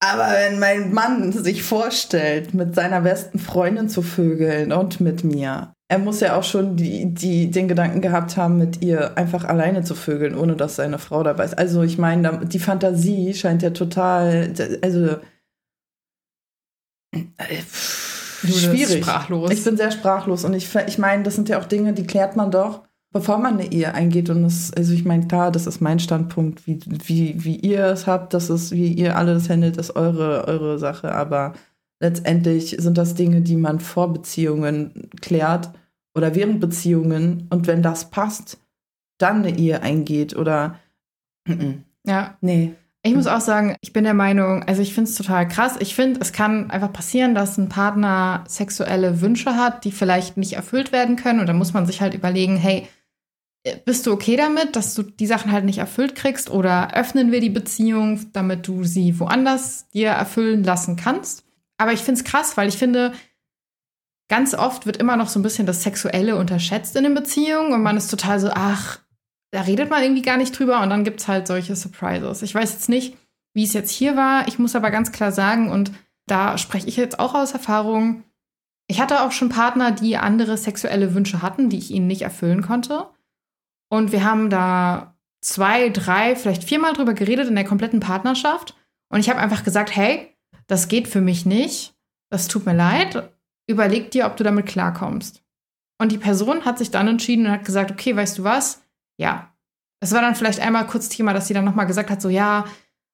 Speaker 2: Aber wenn mein Mann sich vorstellt, mit seiner besten Freundin zu vögeln und mit mir, er muss ja auch schon die, die, den Gedanken gehabt haben, mit ihr einfach alleine zu vögeln, ohne dass seine Frau dabei ist. Also ich meine, die Fantasie scheint ja total, also äh, schwierig.
Speaker 1: Sprachlos.
Speaker 2: Ich bin sehr sprachlos und ich, ich meine, das sind ja auch Dinge, die klärt man doch, bevor man eine Ehe eingeht. Und das, also ich meine, klar, das ist mein Standpunkt, wie, wie, wie ihr es habt, das ist, wie ihr alle das handelt, ist eure, eure Sache. Aber letztendlich sind das Dinge, die man vor Beziehungen klärt oder während Beziehungen und wenn das passt, dann eine Ehe eingeht oder
Speaker 1: ja. Nee. Ich muss auch sagen, ich bin der Meinung, also ich finde es total krass. Ich finde, es kann einfach passieren, dass ein Partner sexuelle Wünsche hat, die vielleicht nicht erfüllt werden können. Und da muss man sich halt überlegen, hey, bist du okay damit, dass du die Sachen halt nicht erfüllt kriegst? Oder öffnen wir die Beziehung, damit du sie woanders dir erfüllen lassen kannst? Aber ich finde es krass, weil ich finde, ganz oft wird immer noch so ein bisschen das Sexuelle unterschätzt in den Beziehungen und man ist total so, ach, da redet man irgendwie gar nicht drüber und dann gibt es halt solche Surprises. Ich weiß jetzt nicht, wie es jetzt hier war. Ich muss aber ganz klar sagen, und da spreche ich jetzt auch aus Erfahrung, ich hatte auch schon Partner, die andere sexuelle Wünsche hatten, die ich ihnen nicht erfüllen konnte. Und wir haben da zwei, drei, vielleicht viermal drüber geredet in der kompletten Partnerschaft. Und ich habe einfach gesagt, hey, das geht für mich nicht. Das tut mir leid überleg dir, ob du damit klarkommst. Und die Person hat sich dann entschieden und hat gesagt, okay, weißt du was? Ja. Es war dann vielleicht einmal kurz Thema, dass sie dann nochmal gesagt hat, so ja,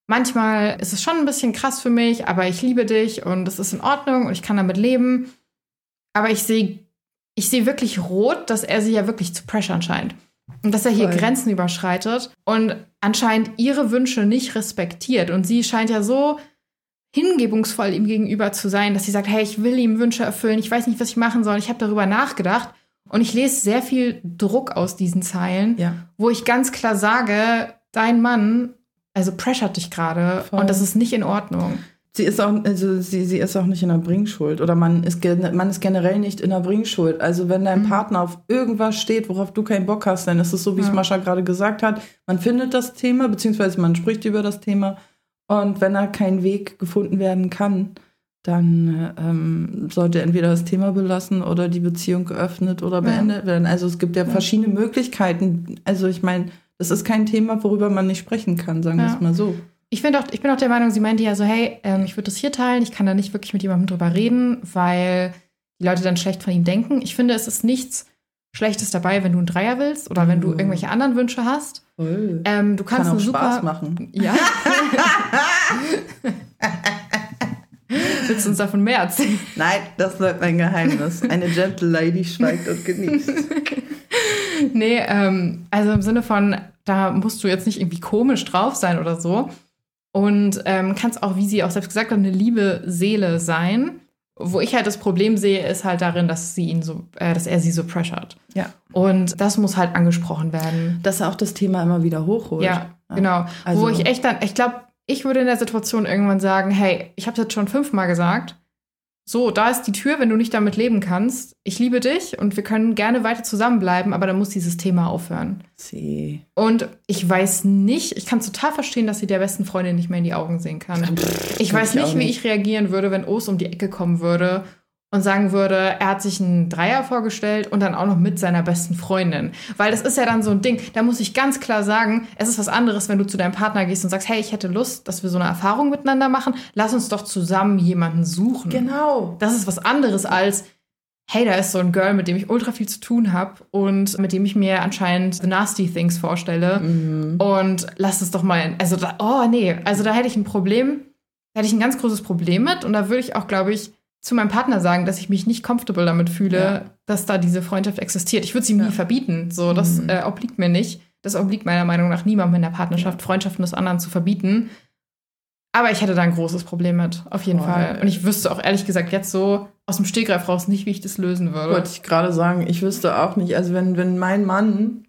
Speaker 1: manchmal ist es schon ein bisschen krass für mich, aber ich liebe dich und es ist in Ordnung und ich kann damit leben. Aber ich sehe ich sehe wirklich rot, dass er sie ja wirklich zu pressure scheint. Und dass er hier Voll. Grenzen überschreitet und anscheinend ihre Wünsche nicht respektiert. Und sie scheint ja so hingebungsvoll ihm gegenüber zu sein, dass sie sagt, hey, ich will ihm Wünsche erfüllen, ich weiß nicht, was ich machen soll, ich habe darüber nachgedacht. Und ich lese sehr viel Druck aus diesen Zeilen, ja. wo ich ganz klar sage, dein Mann, also pressure dich gerade und das ist nicht in Ordnung.
Speaker 2: Sie ist auch, also sie, sie ist auch nicht in der Bringschuld oder man ist, man ist generell nicht in der Bringschuld. Also wenn dein mhm. Partner auf irgendwas steht, worauf du keinen Bock hast, dann ist es so, wie es Mascha gerade gesagt hat. Man findet das Thema, beziehungsweise man spricht über das Thema und wenn da kein Weg gefunden werden kann, dann ähm, sollte entweder das Thema belassen oder die Beziehung geöffnet oder beendet ja. werden. Also es gibt ja, ja. verschiedene Möglichkeiten. Also ich meine, das ist kein Thema, worüber man nicht sprechen kann, sagen wir ja. es mal so.
Speaker 1: Ich, auch, ich bin auch der Meinung, sie meinte ja so, hey, ähm, ich würde das hier teilen, ich kann da nicht wirklich mit jemandem drüber reden, weil die Leute dann schlecht von ihm denken. Ich finde, es ist nichts Schlechtes dabei, wenn du einen Dreier willst oder wenn du mhm. irgendwelche anderen Wünsche hast. Ähm, du kannst
Speaker 2: Kann
Speaker 1: auch super
Speaker 2: Spaß machen.
Speaker 1: Ja. [LAUGHS] Willst du uns davon mehr erzählen?
Speaker 2: Nein, das bleibt mein Geheimnis. Eine gentle Lady schweigt und genießt. [LAUGHS]
Speaker 1: nee, ähm, also im Sinne von, da musst du jetzt nicht irgendwie komisch drauf sein oder so. Und ähm, kannst auch, wie sie auch selbst gesagt hat, eine liebe Seele sein. Wo ich halt das Problem sehe, ist halt darin, dass sie ihn so, äh, dass er sie so pressured.
Speaker 2: Ja.
Speaker 1: Und das muss halt angesprochen werden.
Speaker 2: Dass er auch das Thema immer wieder hochholt.
Speaker 1: Ja, ja. genau. Also, Wo ich echt dann, ich glaube, ich würde in der Situation irgendwann sagen, hey, ich habe es jetzt schon fünfmal gesagt, so, da ist die Tür, wenn du nicht damit leben kannst. Ich liebe dich und wir können gerne weiter zusammenbleiben, aber dann muss dieses Thema aufhören.
Speaker 2: Sie.
Speaker 1: Und ich weiß nicht, ich kann total verstehen, dass sie der besten Freundin nicht mehr in die Augen sehen kann. Ich weiß
Speaker 2: ich auch
Speaker 1: nicht, wie ich reagieren würde, wenn Os um die Ecke kommen würde und sagen würde, er hat sich einen Dreier vorgestellt und dann auch noch mit seiner besten Freundin. Weil das ist ja dann so ein Ding, da muss ich ganz klar sagen, es ist was anderes, wenn du zu deinem Partner gehst und sagst, hey, ich hätte Lust, dass wir so eine Erfahrung miteinander machen, lass uns doch zusammen jemanden suchen.
Speaker 2: Genau.
Speaker 1: Das ist was anderes als, hey, da ist so ein Girl, mit dem ich ultra viel zu tun habe und mit dem ich mir anscheinend the nasty things vorstelle. Und lass es doch mal, also da, oh nee, also da hätte ich ein Problem, da hätte ich ein ganz großes Problem mit und da würde ich auch, glaube ich, zu meinem Partner sagen, dass ich mich nicht comfortable damit fühle,
Speaker 2: Ja.
Speaker 1: dass da diese Freundschaft existiert. Ich würde sie nie
Speaker 2: Ja.
Speaker 1: verbieten, so, das
Speaker 2: Mhm.
Speaker 1: äh, obliegt mir nicht. Das obliegt meiner Meinung nach niemandem in der Partnerschaft, Freundschaften des anderen zu verbieten. Aber ich hätte da ein großes Problem mit, auf jeden
Speaker 2: Voll.
Speaker 1: Fall. Und ich wüsste auch ehrlich gesagt jetzt so aus dem Stegreif raus nicht, wie ich das lösen würde.
Speaker 2: Wollte ich gerade sagen, ich wüsste auch nicht. Also wenn, wenn mein Mann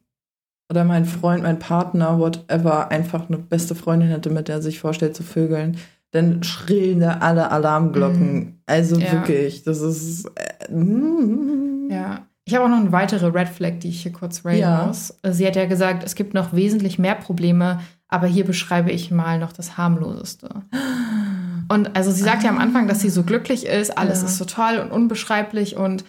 Speaker 2: oder mein Freund, mein Partner, whatever, einfach eine beste Freundin hätte, mit der er sich vorstellt zu vögeln, dann schrillen da alle Alarmglocken.
Speaker 1: Mhm.
Speaker 2: Also
Speaker 1: Ja.
Speaker 2: wirklich, das ist. Äh, mm.
Speaker 1: Ja. Ich habe auch noch eine weitere Red Flag, die ich hier kurz raisen
Speaker 2: Ja.
Speaker 1: muss. Sie hat ja gesagt, es gibt noch wesentlich mehr Probleme, aber hier beschreibe ich mal noch das harmloseste. Und also sie sagt ja am Anfang, dass sie so glücklich ist, alles
Speaker 2: Ja.
Speaker 1: ist so toll und unbeschreiblich und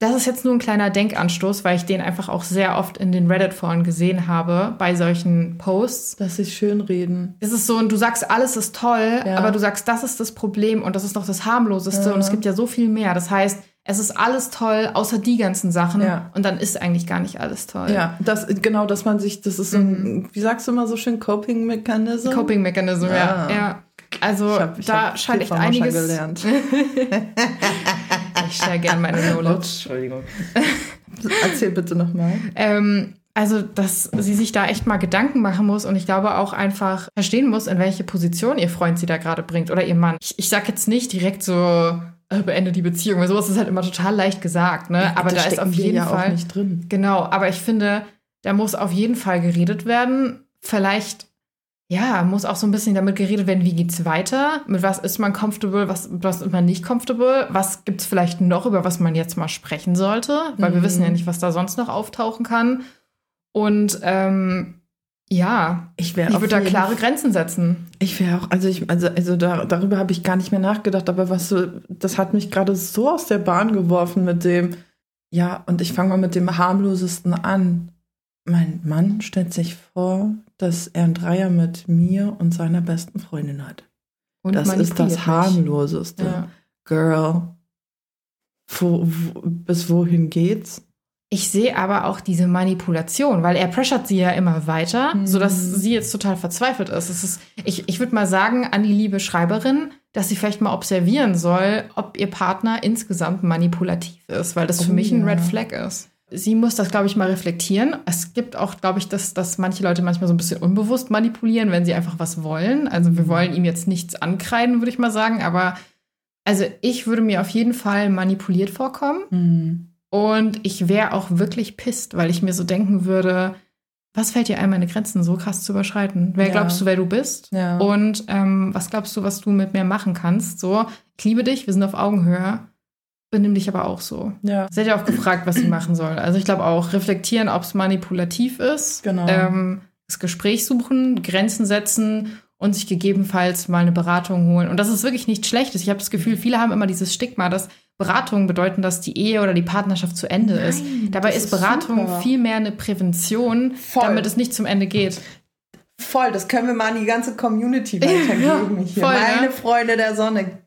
Speaker 1: das ist jetzt nur ein kleiner Denkanstoß, weil ich den einfach auch sehr oft in den Reddit-Foren gesehen habe bei solchen Posts.
Speaker 2: Lass sich schön reden.
Speaker 1: Es ist so, und du sagst, alles ist toll,
Speaker 2: Ja.
Speaker 1: aber du sagst, das ist das Problem und das ist noch das harmloseste
Speaker 2: Ja.
Speaker 1: und es gibt ja so viel mehr. Das heißt, es ist alles toll, außer die ganzen Sachen
Speaker 2: Ja.
Speaker 1: und dann ist eigentlich gar nicht alles toll.
Speaker 2: Ja, das, genau, dass man sich, das ist so ein, wie sagst du immer so schön, Coping-Mechanism?
Speaker 1: Coping Mechanism, ja. Ja. Also
Speaker 2: Ich hab, ich
Speaker 1: da scheint echt einiges. [LAUGHS] [LAUGHS] Ich share gerne meine Knowledge.
Speaker 2: Entschuldigung. [LAUGHS] Erzähl bitte nochmal.
Speaker 1: Ähm, also, dass sie sich da echt mal Gedanken machen muss und ich glaube auch einfach verstehen muss, in welche Position ihr Freund sie da gerade bringt oder ihr Mann. Ich, ich sag jetzt nicht direkt so, äh, beende die Beziehung, weil sowas ist halt immer total leicht gesagt, ne? Aber da, ist auf jeden
Speaker 2: ja
Speaker 1: Fall.
Speaker 2: auch nicht drin.
Speaker 1: Genau, aber ich finde, da muss auf jeden Fall geredet werden. Vielleicht, ja, muss auch so ein bisschen damit geredet werden, wie geht's weiter? Mit was ist man comfortable, was, was ist man nicht comfortable? Was gibt's vielleicht noch, über was man jetzt mal sprechen sollte? Weil wir
Speaker 2: Mhm.
Speaker 1: wissen ja nicht, was da sonst noch auftauchen kann. Und ähm, ja,
Speaker 2: Ich
Speaker 1: ich würde da klare Grenzen setzen.
Speaker 2: Ich wäre auch, also ich, also, also da, darüber habe ich gar nicht mehr nachgedacht, aber was so, das hat mich gerade so aus der Bahn geworfen mit dem, ja, und ich fange mal mit dem harmlosesten an. Mein Mann stellt sich vor, dass er einen Dreier mit mir und seiner besten Freundin hat.
Speaker 1: Und
Speaker 2: das ist das harmloseste.
Speaker 1: Ja.
Speaker 2: Girl, wo, wo, bis wohin geht's?
Speaker 1: Ich sehe aber auch diese Manipulation, weil er pressert sie ja immer weiter,
Speaker 2: Mhm.
Speaker 1: sodass sie jetzt total verzweifelt ist. Ist ich ich würde mal sagen an die liebe Schreiberin, dass sie vielleicht mal observieren soll, ob ihr Partner insgesamt manipulativ ist, weil das für
Speaker 2: Oh,
Speaker 1: mich ein
Speaker 2: ja.
Speaker 1: Red Flag ist. Sie muss das, glaube ich, mal reflektieren. Es gibt auch, glaube ich, dass, dass manche Leute manchmal so ein bisschen unbewusst manipulieren, wenn sie einfach was wollen. Also wir wollen ihm jetzt nichts ankreiden, würde ich mal sagen. Aber also ich würde mir auf jeden Fall manipuliert vorkommen.
Speaker 2: Hm.
Speaker 1: Und ich wäre auch wirklich pisst, weil ich mir so denken würde, was fällt dir ein, meine Grenzen so krass zu überschreiten? Wer
Speaker 2: Ja.
Speaker 1: glaubst du, wer du bist?
Speaker 2: Ja.
Speaker 1: Und ähm, was glaubst du, was du mit mir machen kannst? So, ich liebe dich, wir sind auf Augenhöhe. Benimm dich aber auch so.
Speaker 2: ja.
Speaker 1: Sie hat ja auch gefragt, was sie machen soll. Also ich glaube auch, reflektieren, ob es manipulativ ist.
Speaker 2: Genau.
Speaker 1: Ähm, das Gespräch suchen, Grenzen setzen und sich gegebenenfalls mal eine Beratung holen. Und das ist wirklich nichts Schlechtes. Ich habe das Gefühl, viele haben immer dieses Stigma, dass Beratungen bedeuten, dass die Ehe oder die Partnerschaft zu Ende ist.
Speaker 2: Nein,
Speaker 1: Dabei
Speaker 2: das
Speaker 1: ist
Speaker 2: ist
Speaker 1: Beratung
Speaker 2: super.
Speaker 1: viel mehr eine Prävention,
Speaker 2: Voll.
Speaker 1: damit es nicht zum Ende geht.
Speaker 2: Voll, das können wir mal an die ganze Community [LAUGHS] weitergeben hier.
Speaker 1: voll,
Speaker 2: Meine
Speaker 1: ne?
Speaker 2: Freunde der Sonne,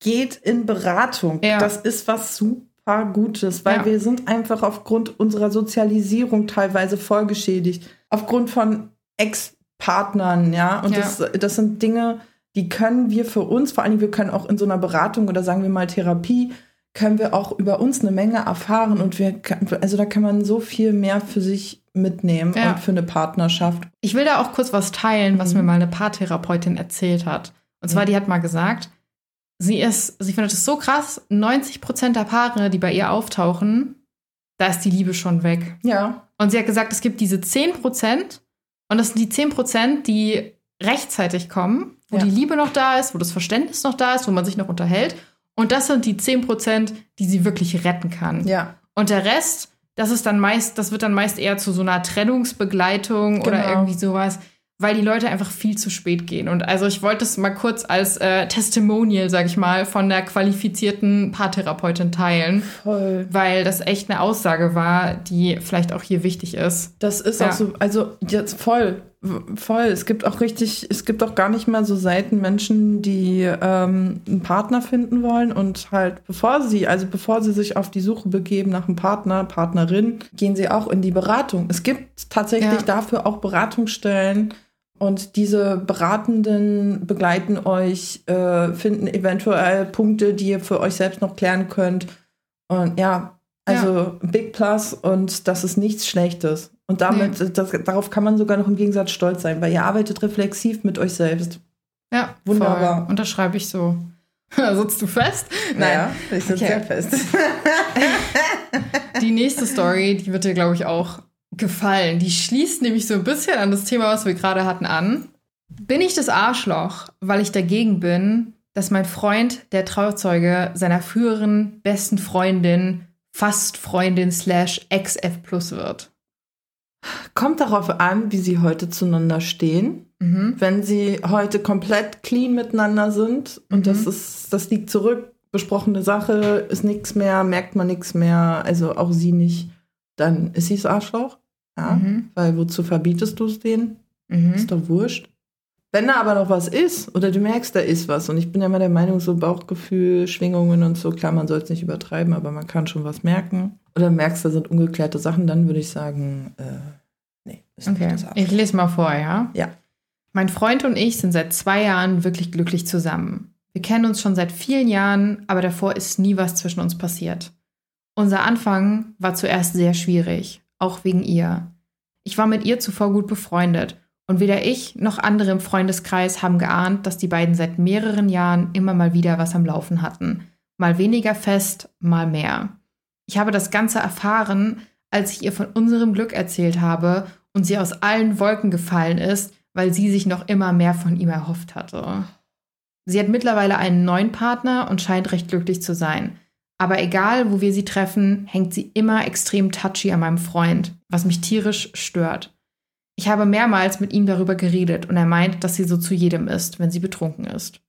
Speaker 2: geht in Beratung.
Speaker 1: Ja.
Speaker 2: Das ist was super Gutes, weil
Speaker 1: Ja.
Speaker 2: wir sind einfach aufgrund unserer Sozialisierung teilweise voll geschädigt. Aufgrund von Ex-Partnern, ja. Und
Speaker 1: Ja.
Speaker 2: Das, das sind Dinge, die können wir für uns, vor allem wir können auch in so einer Beratung oder sagen wir mal Therapie, können wir auch über uns eine Menge erfahren und wir, also da kann man so viel mehr für sich mitnehmen
Speaker 1: Ja.
Speaker 2: und für eine Partnerschaft.
Speaker 1: Ich will da auch kurz was teilen, was
Speaker 2: Mhm.
Speaker 1: mir mal eine Paartherapeutin erzählt hat. Und zwar,
Speaker 2: Mhm.
Speaker 1: die hat mal gesagt, sie ist, sie findet es so krass, 90 Prozent der Paare, die bei ihr auftauchen, da ist die Liebe schon weg.
Speaker 2: Ja.
Speaker 1: Und sie hat gesagt, es gibt diese 10 Prozent und das sind die 10 Prozent, die rechtzeitig kommen, wo
Speaker 2: Ja.
Speaker 1: die Liebe noch da ist, wo das Verständnis noch da ist, wo man sich noch unterhält. Und das sind die 10%, die sie wirklich retten kann.
Speaker 2: Ja.
Speaker 1: Und der Rest, das ist dann meist, das wird dann meist eher zu so einer Trennungsbegleitung oder
Speaker 2: Genau.
Speaker 1: irgendwie sowas, weil die Leute einfach viel zu spät gehen. Und also ich wollte es mal kurz als äh, Testimonial, sag ich mal, von der qualifizierten Paartherapeutin teilen,
Speaker 2: Voll.
Speaker 1: weil das echt eine Aussage war, die vielleicht auch hier wichtig ist.
Speaker 2: Das ist
Speaker 1: Ja.
Speaker 2: auch so, also jetzt voll, voll. Es gibt auch richtig, es gibt auch gar nicht mehr so selten Menschen, die ähm, einen Partner finden wollen und halt bevor sie, also bevor sie sich auf die Suche begeben nach einem Partner, Partnerin, gehen sie auch in die Beratung. Es gibt tatsächlich
Speaker 1: Ja.
Speaker 2: dafür auch Beratungsstellen und diese Beratenden begleiten euch, äh, finden eventuell Punkte, die ihr für euch selbst noch klären könnt. Und ja, also Big Plus und das ist nichts Schlechtes. Und damit, das, darauf kann man sogar noch im Gegensatz stolz sein, weil ihr arbeitet reflexiv mit euch selbst.
Speaker 1: Ja,
Speaker 2: Wunderbar.
Speaker 1: Voll. Unterschreibe ich so. [LAUGHS] Sitzt du fest?
Speaker 2: ich sitze
Speaker 1: Okay.
Speaker 2: sehr fest. [LAUGHS] [LAUGHS]
Speaker 1: Die nächste Story, die wird dir, glaube ich, auch gefallen. Die schließt nämlich so ein bisschen an das Thema, was wir gerade hatten, an. Bin ich das Arschloch, weil ich dagegen bin, dass mein Freund der Trauzeuge seiner früheren besten Freundin, fast Freundin slash Ex-F plus wird?
Speaker 2: Kommt darauf an, wie sie heute zueinander stehen.
Speaker 1: Mhm.
Speaker 2: Wenn sie heute komplett clean miteinander sind und
Speaker 1: Mhm.
Speaker 2: das ist, das liegt zurück, besprochene Sache, ist nichts mehr, merkt man nichts mehr, also auch sie nicht, dann ist sie das Arschloch. Ja,
Speaker 1: Mhm.
Speaker 2: weil wozu verbietest du es denen?
Speaker 1: Mhm.
Speaker 2: Ist doch wurscht. Wenn da aber noch was ist, oder du merkst, da ist was, und ich bin ja immer der Meinung, so Bauchgefühl, Schwingungen und so, klar, man soll es nicht übertreiben, aber man kann schon was merken. Oder merkst, da sind ungeklärte Sachen, dann würde ich sagen, äh, nee, ist
Speaker 1: Okay,
Speaker 2: nicht das
Speaker 1: ich
Speaker 2: Arschloch.
Speaker 1: lese mal vor, ja?
Speaker 2: Ja.
Speaker 1: Mein Freund und ich sind seit zwei Jahren wirklich glücklich zusammen. Wir kennen uns schon seit vielen Jahren, aber davor ist nie was zwischen uns passiert. Unser Anfang war zuerst sehr schwierig, auch wegen ihr. Ich war mit ihr zuvor gut befreundet und weder ich noch andere im Freundeskreis haben geahnt, dass die beiden seit mehreren Jahren immer mal wieder was am Laufen hatten. Mal weniger fest, mal mehr. Ich habe das Ganze erfahren, als ich ihr von unserem Glück erzählt habe und sie aus allen Wolken gefallen ist, weil sie sich noch immer mehr von ihm erhofft hatte. Sie hat mittlerweile einen neuen Partner und scheint recht glücklich zu sein. Aber egal, wo wir sie treffen, hängt sie immer extrem touchy an meinem Freund, was mich tierisch stört. Ich habe mehrmals mit ihm darüber geredet und er meint, dass sie so zu jedem ist, wenn sie betrunken ist.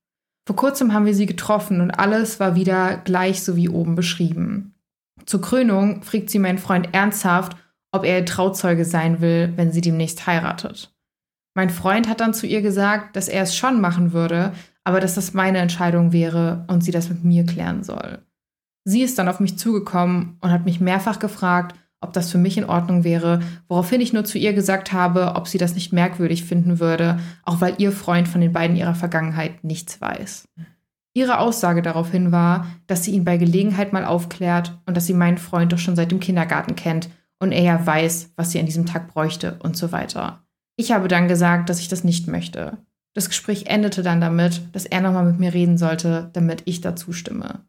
Speaker 1: Vor kurzem haben wir sie getroffen und alles war wieder gleich so wie oben beschrieben. Zur Krönung fragt sie meinen Freund ernsthaft, ob er ihr Trauzeuge sein will, wenn sie demnächst heiratet. Mein Freund hat dann zu ihr gesagt, dass er es schon machen würde, aber dass das meine Entscheidung wäre und sie das mit mir klären soll. Sie ist dann auf mich zugekommen und hat mich mehrfach gefragt, ob das für mich in Ordnung wäre, woraufhin ich nur zu ihr gesagt habe, ob sie das nicht merkwürdig finden würde, auch weil ihr Freund von den beiden ihrer Vergangenheit nichts weiß. Ihre Aussage daraufhin war, dass sie ihn bei Gelegenheit mal aufklärt und dass sie meinen Freund doch schon seit dem Kindergarten kennt und er ja weiß, was sie an diesem Tag bräuchte und so weiter. Ich habe dann gesagt, dass ich das nicht möchte. Das Gespräch endete dann damit, dass er nochmal mit mir reden sollte, damit ich dazu stimme.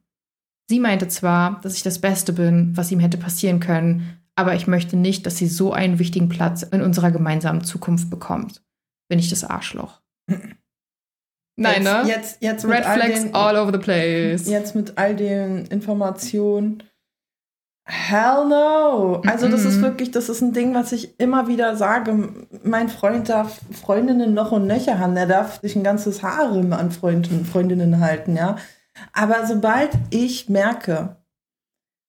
Speaker 1: Sie meinte zwar, dass ich das Beste bin, was ihm hätte passieren können, aber ich möchte nicht, dass sie so einen wichtigen Platz in unserer gemeinsamen Zukunft bekommt. Bin ich das Arschloch? [LAUGHS] Nein,
Speaker 2: jetzt,
Speaker 1: ne?
Speaker 2: Jetzt, jetzt
Speaker 1: Red
Speaker 2: all
Speaker 1: Flags
Speaker 2: den,
Speaker 1: all over the place.
Speaker 2: Jetzt mit all den Informationen. Hell no. Also das ist wirklich, das ist ein Ding, was ich immer wieder sage. Mein Freund darf Freundinnen noch und nöcher haben. Er darf sich ein ganzes Harem an Freunden, Freundinnen halten, ja. Aber sobald ich merke,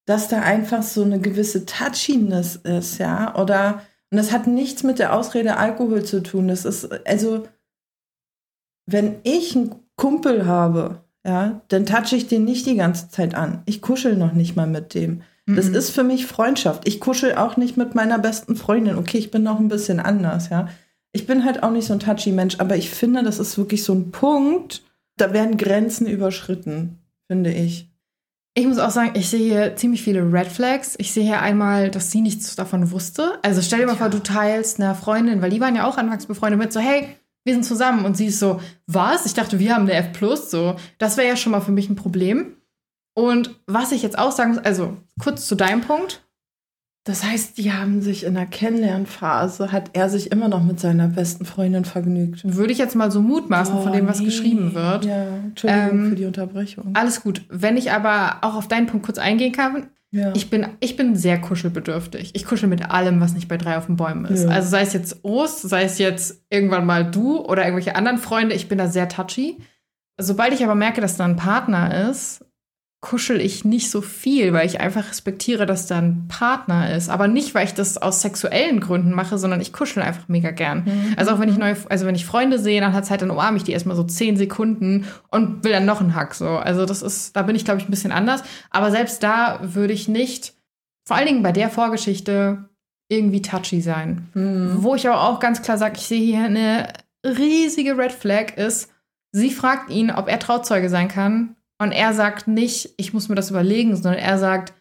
Speaker 2: dass da einfach so eine gewisse Touchiness ist, ja, oder, und das hat nichts mit der Ausrede Alkohol zu tun. Das ist, also, wenn ich einen Kumpel habe, ja, dann touche ich den nicht die ganze Zeit an. Ich kuschel noch nicht mal mit dem. Das
Speaker 1: Mhm.
Speaker 2: ist für mich Freundschaft. Ich kuschel auch nicht mit meiner besten Freundin. Okay, ich bin noch ein bisschen anders, ja. Ich bin halt auch nicht so ein touchy Mensch, aber ich finde, das ist wirklich so ein Punkt, da werden Grenzen überschritten, finde ich.
Speaker 1: Ich muss auch sagen, ich sehe hier ziemlich viele Red Flags. Ich sehe hier einmal, dass sie nichts davon wusste. Also stell dir mal
Speaker 2: Tja.
Speaker 1: vor, du teilst einer Freundin, weil die waren ja auch anfangs befreundet mit so, hey, wir sind zusammen. Und sie ist so, was? Ich dachte, wir haben eine F+. So, das wäre ja schon mal für mich ein Problem. Und was ich jetzt auch sagen muss, also kurz zu deinem Punkt.
Speaker 2: Das heißt, die haben sich in der Kennenlernphase, hat er sich immer noch mit seiner besten Freundin vergnügt.
Speaker 1: Würde ich jetzt mal so mutmaßen oh, von dem, was nee. geschrieben wird.
Speaker 2: Ja, Entschuldigung ähm, für die Unterbrechung.
Speaker 1: Alles gut. Wenn ich aber auch auf deinen Punkt kurz eingehen kann, ja. ich, bin, ich bin sehr kuschelbedürftig. Ich kuschel mit allem, was nicht bei drei auf den Bäumen ist. Ja. Also sei es jetzt Ost, sei es jetzt irgendwann mal du oder irgendwelche anderen Freunde, ich bin da sehr touchy. Sobald ich aber merke, dass da ein Partner ist, kuschel ich nicht so viel, weil ich einfach respektiere, dass da ein Partner ist. Aber nicht, weil ich das aus sexuellen Gründen mache, sondern ich kuschel einfach mega gern. Mhm. Also auch wenn ich neue, also wenn ich Freunde sehe, nach einer Zeit, dann umarme ich die erstmal so zehn Sekunden und will dann noch einen Hack. So. Also das ist, da bin ich, glaube ich, ein bisschen anders. Aber selbst da würde ich nicht, vor allen Dingen bei der Vorgeschichte, irgendwie touchy sein. Mhm. Wo ich aber auch ganz klar sage, ich sehe hier eine riesige Red Flag ist, sie fragt ihn, ob er Trauzeuge sein kann und er sagt nicht, ich muss mir das überlegen, sondern er sagt,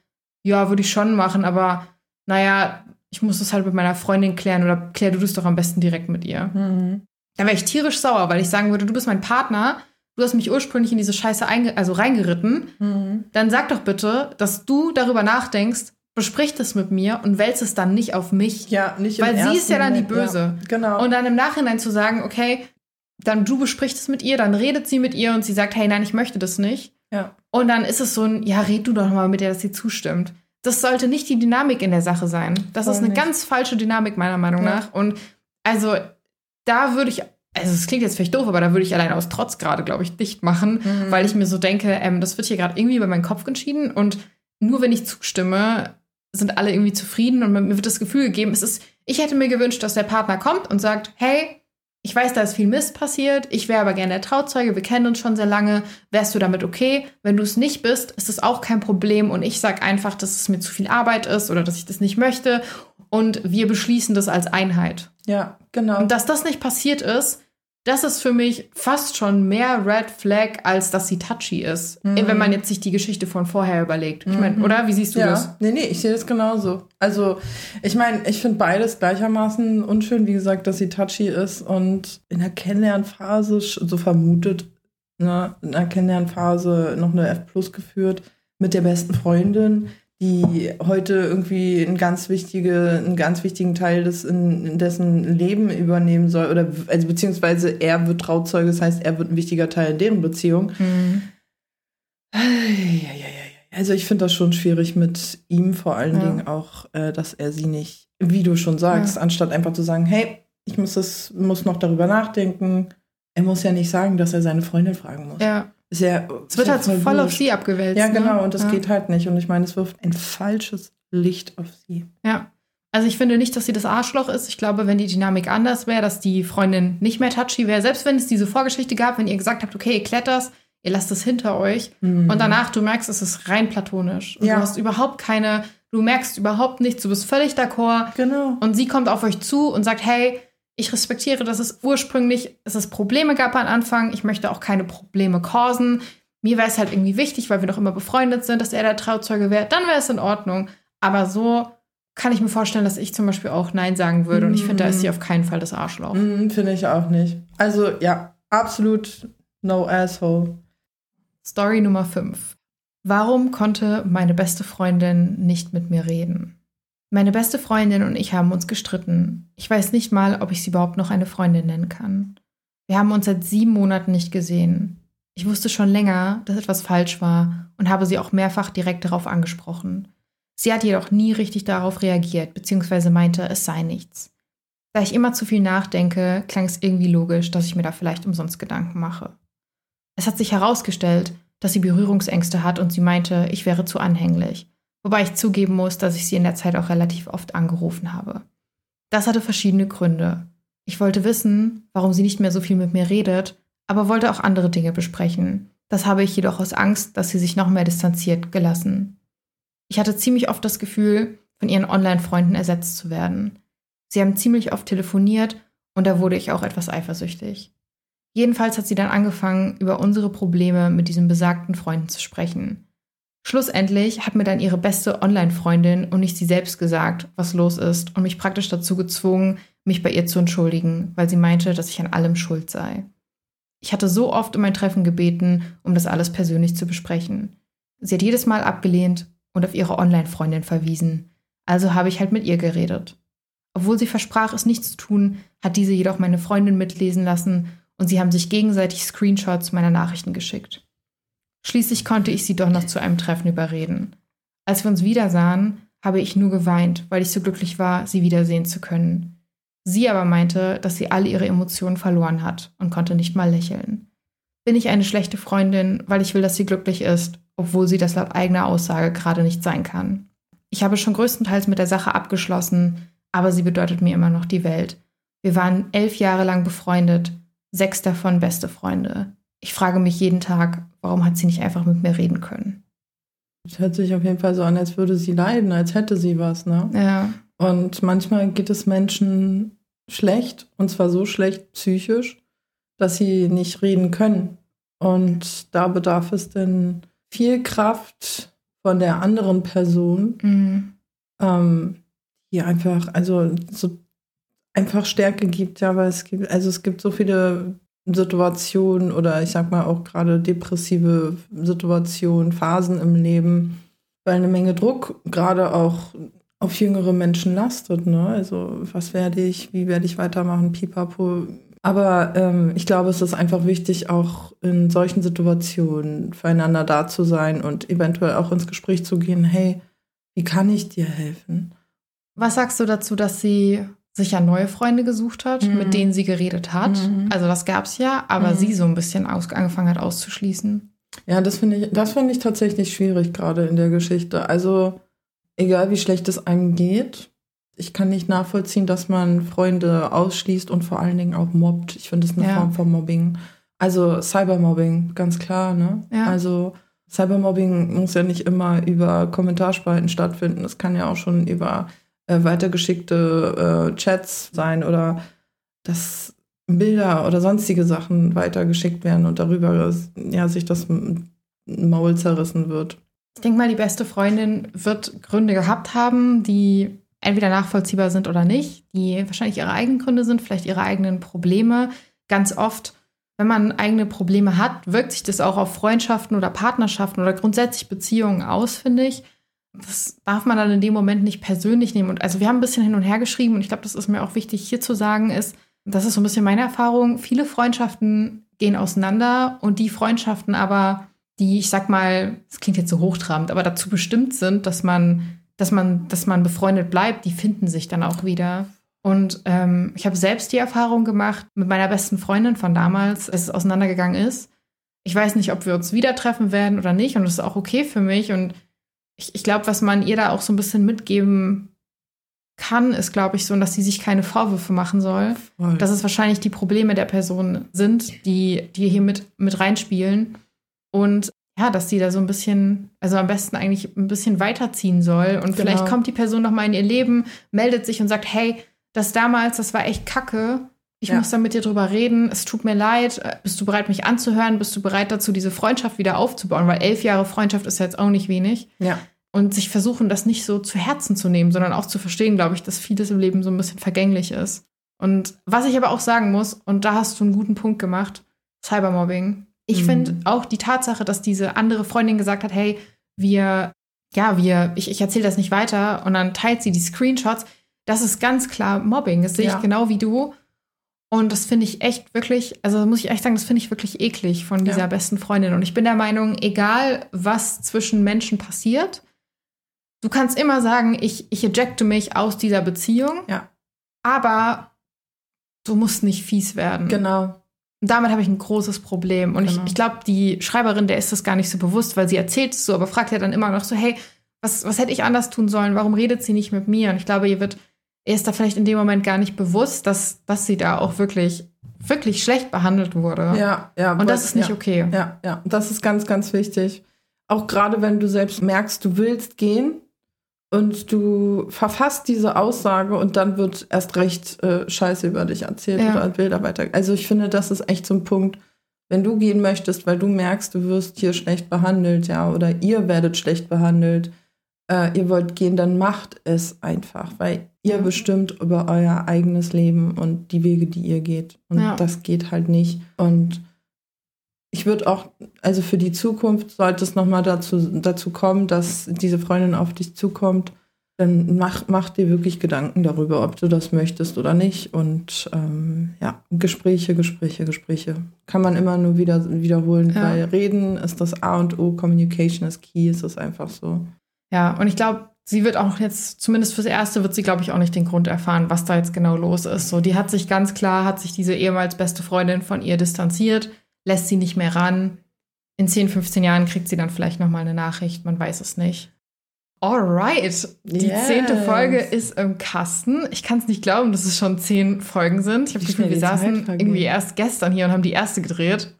Speaker 1: ja, würde ich schon machen, aber naja, ich muss das halt mit meiner Freundin klären oder klär du das doch am besten direkt mit ihr. Mhm. Da wäre ich tierisch sauer, weil ich sagen würde, du bist mein Partner, du hast mich ursprünglich in diese Scheiße also reingeritten. Mhm. Dann sag doch bitte, dass du darüber nachdenkst, besprich das mit mir und wälz es dann nicht auf mich.
Speaker 2: Ja, nicht
Speaker 1: Weil sie ist ja dann die Böse.
Speaker 2: Ja, genau.
Speaker 1: Und dann im Nachhinein zu sagen, okay, dann du besprichst es mit ihr, dann redet sie mit ihr und sie sagt, hey, nein, ich möchte das nicht.
Speaker 2: Ja.
Speaker 1: Und dann ist es so ein, ja, red du doch mal mit ihr, dass sie zustimmt. Das sollte nicht die Dynamik in der Sache sein. Das Voll ist eine nicht. ganz falsche Dynamik meiner Meinung ja. nach. Und also da würde ich, also es klingt jetzt vielleicht doof, aber da würde ich allein aus Trotz gerade, glaube ich, dicht machen, mhm. weil ich mir so denke, ähm, das wird hier gerade irgendwie über meinen Kopf entschieden und nur wenn ich zustimme, sind alle irgendwie zufrieden und mir wird das Gefühl gegeben, es ist, ich hätte mir gewünscht, dass der Partner kommt und sagt, hey, ich weiß, da ist viel Mist passiert. Ich wäre aber gerne der Trauzeuge. Wir kennen uns schon sehr lange. Wärst du damit okay? Wenn du es nicht bist, ist es auch kein Problem. Und ich sage einfach, dass es mir zu viel Arbeit ist oder dass ich das nicht möchte. Und wir beschließen das als Einheit.
Speaker 2: Ja, genau.
Speaker 1: Und dass das nicht passiert ist, das ist für mich fast schon mehr Red Flag, als dass sie touchy ist. Mhm. Wenn man jetzt sich die Geschichte von vorher überlegt. Ich meine, mhm. oder? Wie siehst du
Speaker 2: ja.
Speaker 1: das?
Speaker 2: Nee, nee, ich sehe das genauso. Also, ich meine, ich finde beides gleichermaßen unschön, wie gesagt, dass sie touchy ist und in der Kennenlernphase, so vermutet, ne, in der Kennenlernphase noch eine F Plus geführt mit der besten Freundin die heute irgendwie einen ganz wichtige, einen ganz wichtigen Teil des in, dessen Leben übernehmen soll oder also beziehungsweise er wird Trauzeuge, das heißt, er wird ein wichtiger Teil in deren Beziehung. Mhm. Also ich finde das schon schwierig mit ihm vor allen ja. Dingen auch, äh, dass er sie nicht, wie du schon sagst, ja. anstatt einfach zu sagen, hey, ich muss das, muss noch darüber nachdenken. Er muss ja nicht sagen, dass er seine Freundin fragen muss.
Speaker 1: Ja.
Speaker 2: Ist ja,
Speaker 1: es wird halt voll, voll auf sie abgewälzt.
Speaker 2: Ja, genau, ne? und das ja. geht halt nicht. Und ich meine, es wirft ein falsches Licht auf sie.
Speaker 1: Ja. Also ich finde nicht, dass sie das Arschloch ist. Ich glaube, wenn die Dynamik anders wäre, dass die Freundin nicht mehr touchy wäre, selbst wenn es diese Vorgeschichte gab, wenn ihr gesagt habt, okay, ihr klettert ihr lasst es hinter euch mhm. und danach du merkst, es ist rein platonisch. Und ja. Du hast überhaupt keine, du merkst überhaupt nichts, du bist völlig d'accord.
Speaker 2: Genau.
Speaker 1: Und sie kommt auf euch zu und sagt, hey, ich respektiere, dass es ursprünglich, dass es Probleme gab am Anfang. Ich möchte auch keine Probleme causen. Mir wäre es halt irgendwie wichtig, weil wir noch immer befreundet sind, dass er der Trauzeuge wäre. Dann wäre es in Ordnung. Aber so kann ich mir vorstellen, dass ich zum Beispiel auch Nein sagen würde. Und ich finde, da ist sie mhm. auf keinen Fall das Arschloch.
Speaker 2: Mm, finde ich auch nicht. Also ja, absolut no asshole.
Speaker 1: Story Nummer 5. Warum konnte meine beste Freundin nicht mit mir reden? Meine beste Freundin und ich haben uns gestritten. Ich weiß nicht mal, ob ich sie überhaupt noch eine Freundin nennen kann. Wir haben uns seit sieben Monaten nicht gesehen. Ich wusste schon länger, dass etwas falsch war und habe sie auch mehrfach direkt darauf angesprochen. Sie hat jedoch nie richtig darauf reagiert, beziehungsweise meinte, es sei nichts. Da ich immer zu viel nachdenke, klang es irgendwie logisch, dass ich mir da vielleicht umsonst Gedanken mache. Es hat sich herausgestellt, dass sie Berührungsängste hat und sie meinte, ich wäre zu anhänglich wobei ich zugeben muss, dass ich sie in der Zeit auch relativ oft angerufen habe. Das hatte verschiedene Gründe. Ich wollte wissen, warum sie nicht mehr so viel mit mir redet, aber wollte auch andere Dinge besprechen. Das habe ich jedoch aus Angst, dass sie sich noch mehr distanziert, gelassen. Ich hatte ziemlich oft das Gefühl, von ihren Online-Freunden ersetzt zu werden. Sie haben ziemlich oft telefoniert und da wurde ich auch etwas eifersüchtig. Jedenfalls hat sie dann angefangen, über unsere Probleme mit diesen besagten Freunden zu sprechen. Schlussendlich hat mir dann ihre beste Online-Freundin und nicht sie selbst gesagt, was los ist und mich praktisch dazu gezwungen, mich bei ihr zu entschuldigen, weil sie meinte, dass ich an allem schuld sei. Ich hatte so oft um ein Treffen gebeten, um das alles persönlich zu besprechen. Sie hat jedes Mal abgelehnt und auf ihre Online-Freundin verwiesen. Also habe ich halt mit ihr geredet. Obwohl sie versprach, es nicht zu tun, hat diese jedoch meine Freundin mitlesen lassen und sie haben sich gegenseitig Screenshots meiner Nachrichten geschickt. Schließlich konnte ich sie doch noch zu einem Treffen überreden. Als wir uns wiedersahen, habe ich nur geweint, weil ich so glücklich war, sie wiedersehen zu können. Sie aber meinte, dass sie alle ihre Emotionen verloren hat und konnte nicht mal lächeln. Bin ich eine schlechte Freundin, weil ich will, dass sie glücklich ist, obwohl sie das laut eigener Aussage gerade nicht sein kann? Ich habe schon größtenteils mit der Sache abgeschlossen, aber sie bedeutet mir immer noch die Welt. Wir waren elf Jahre lang befreundet, sechs davon beste Freunde. Ich frage mich jeden Tag, warum hat sie nicht einfach mit mir reden können?
Speaker 2: Es hört sich auf jeden Fall so an, als würde sie leiden, als hätte sie was, ne?
Speaker 1: Ja.
Speaker 2: Und manchmal geht es Menschen schlecht, und zwar so schlecht psychisch, dass sie nicht reden können. Und da bedarf es dann viel Kraft von der anderen Person,
Speaker 1: Mhm.
Speaker 2: ähm, die einfach, also so einfach Stärke gibt, ja, weil es gibt, also es gibt so viele Situationen oder ich sag mal auch gerade depressive Situationen, Phasen im Leben, weil eine Menge Druck gerade auch auf jüngere Menschen lastet, ne? Also was werde ich, wie werde ich weitermachen, pipapo. Aber ähm, ich glaube, es ist einfach wichtig, auch in solchen Situationen füreinander da zu sein und eventuell auch ins Gespräch zu gehen, hey, wie kann ich dir helfen?
Speaker 1: Was sagst du dazu, dass sie sich ja neue Freunde gesucht hat,
Speaker 2: Mhm.
Speaker 1: mit denen sie geredet hat?
Speaker 2: Mhm.
Speaker 1: Also das gab es ja, aber
Speaker 2: Mhm.
Speaker 1: sie so ein bisschen aus, angefangen hat auszuschließen.
Speaker 2: Ja, das finde ich, das finde ich tatsächlich schwierig gerade in der Geschichte. Also, egal wie schlecht es einem geht, ich kann nicht nachvollziehen, dass man Freunde ausschließt und vor allen Dingen auch mobbt. Ich finde es eine
Speaker 1: Ja.
Speaker 2: Form von Mobbing. Also Cybermobbing, ganz klar, ne?
Speaker 1: Ja.
Speaker 2: Also Cybermobbing muss ja nicht immer über Kommentarspalten stattfinden. Es kann ja auch schon über äh, weitergeschickte äh, Chats sein oder dass Bilder oder sonstige Sachen weitergeschickt werden und darüber ja, sich das Maul zerrissen wird.
Speaker 1: Ich denke mal, die beste Freundin wird Gründe gehabt haben, die entweder nachvollziehbar sind oder nicht, die wahrscheinlich ihre eigenen Gründe sind, vielleicht ihre eigenen Probleme. Ganz oft, wenn man eigene Probleme hat, wirkt sich das auch auf Freundschaften oder Partnerschaften oder grundsätzlich Beziehungen aus, finde ich. Das darf man dann in dem Moment nicht persönlich nehmen. Und also wir haben ein bisschen hin und her geschrieben und ich glaube, das ist mir auch wichtig hier zu sagen, ist, das ist so ein bisschen meine Erfahrung. Viele Freundschaften gehen auseinander und die Freundschaften aber, die, ich sag mal, das klingt jetzt so hochtrabend, aber dazu bestimmt sind, dass man, dass man, dass man befreundet bleibt, die finden sich dann auch wieder. Und ähm, ich habe selbst die Erfahrung gemacht mit meiner besten Freundin von damals, als es auseinandergegangen ist. Ich weiß nicht, ob wir uns wieder treffen werden oder nicht, und das ist auch okay für mich. Und ich, ich glaube, was man ihr da auch so ein bisschen mitgeben kann, ist, glaube ich, so, dass sie sich keine Vorwürfe machen soll
Speaker 2: Voll.
Speaker 1: dass es wahrscheinlich die Probleme der Person sind, die, die hier mit, mit reinspielen. Und ja, dass die da so ein bisschen, also am besten eigentlich ein bisschen weiterziehen soll. Und vielleicht
Speaker 2: Genau.
Speaker 1: kommt die Person noch mal in ihr Leben, meldet sich und sagt, hey, das damals, das war echt kacke. Ich
Speaker 2: Ja.
Speaker 1: muss da mit dir drüber reden. Es tut mir leid. Äh, Bist du bereit, mich anzuhören? Bist du bereit dazu, diese Freundschaft wieder aufzubauen? Weil elf Jahre Freundschaft ist ja jetzt auch nicht wenig
Speaker 2: ja.
Speaker 1: und sich versuchen, das nicht so zu Herzen zu nehmen, sondern auch zu verstehen, glaube ich, dass vieles im Leben so ein bisschen vergänglich ist. Und was ich aber auch sagen muss, und da hast du einen guten Punkt gemacht, Cybermobbing. Ich
Speaker 2: Mhm.
Speaker 1: finde auch die Tatsache, dass diese andere Freundin gesagt hat, hey, wir, ja, wir, ich, ich erzähle das nicht weiter und dann teilt sie die Screenshots, das ist ganz klar Mobbing. Das sehe
Speaker 2: Ja.
Speaker 1: ich genau wie du. Und das finde ich echt wirklich, also muss ich echt sagen, das finde ich wirklich eklig von dieser
Speaker 2: Ja.
Speaker 1: besten Freundin. Und ich bin der Meinung, egal was zwischen Menschen passiert, du kannst immer sagen, ich, ich ejecte mich aus dieser Beziehung,
Speaker 2: Ja.
Speaker 1: aber du musst nicht fies werden.
Speaker 2: Genau.
Speaker 1: Und damit habe ich ein großes Problem. Und
Speaker 2: Genau.
Speaker 1: ich, ich glaube, die Schreiberin, der ist das gar nicht so bewusst, weil sie erzählt es so, aber fragt ja dann immer noch so, hey, was, was hätte ich anders tun sollen? Warum redet sie nicht mit mir? Und ich glaube, ihr wird, ist da vielleicht in dem Moment gar nicht bewusst, dass, dass sie da auch wirklich, wirklich schlecht behandelt wurde.
Speaker 2: Ja, ja.
Speaker 1: Und das ist nicht
Speaker 2: ja.
Speaker 1: okay.
Speaker 2: Ja, ja, das ist ganz, ganz wichtig. Auch gerade wenn du selbst merkst, du willst gehen und du verfasst diese Aussage und dann wird erst recht äh, Scheiße über dich erzählt
Speaker 1: Ja.
Speaker 2: oder Bilder weiter. Also ich finde, das ist echt so ein Punkt, wenn du gehen möchtest, weil du merkst, du wirst hier schlecht behandelt, ja, oder ihr werdet schlecht behandelt, äh, ihr wollt gehen, dann macht es einfach, weil ihr
Speaker 1: Ja.
Speaker 2: bestimmt über euer eigenes Leben und die Wege, die ihr geht. Und
Speaker 1: Ja.
Speaker 2: das geht halt nicht. Und ich würde auch, also für die Zukunft sollte es nochmal dazu, dazu kommen, dass diese Freundin auf dich zukommt, dann mach, mach dir wirklich Gedanken darüber, ob du das möchtest oder nicht. Und ähm, ja, Gespräche, Gespräche, Gespräche. Kann man immer nur wieder wiederholen, ja. weil Reden ist das A und O, Communication ist Key, ist es einfach so.
Speaker 1: Ja, und ich glaube, sie wird auch jetzt, zumindest fürs Erste, wird sie, glaube ich, auch nicht den Grund erfahren, was da jetzt genau los ist. So, die hat sich ganz klar, hat sich diese ehemals beste Freundin von ihr distanziert, lässt sie nicht mehr ran. In 10, 15 Jahren kriegt sie dann vielleicht nochmal eine Nachricht, man weiß es nicht. Alright, die yes. zehnte Folge ist im Kasten. Ich kann es nicht glauben, dass es schon zehn Folgen sind. Ich habe das Gefühl, wir saßen irgendwie erst gestern hier und haben die erste gedreht.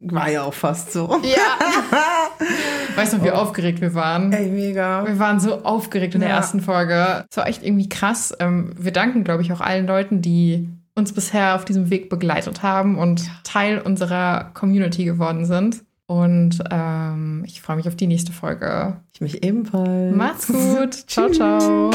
Speaker 2: War ja auch fast so.
Speaker 1: Ja. [LAUGHS] weißt du, wie oh. aufgeregt wir waren?
Speaker 2: Ey, mega.
Speaker 1: Wir waren so aufgeregt in der ersten Folge. Es war echt irgendwie krass. Ähm, wir danken, glaube ich, auch allen Leuten, die uns bisher auf diesem Weg begleitet haben und Teil unserer Community geworden sind. Und ähm, ich freue mich auf die nächste Folge.
Speaker 2: Ich mich ebenfalls.
Speaker 1: Macht's [LAUGHS] gut. ciao, ciao.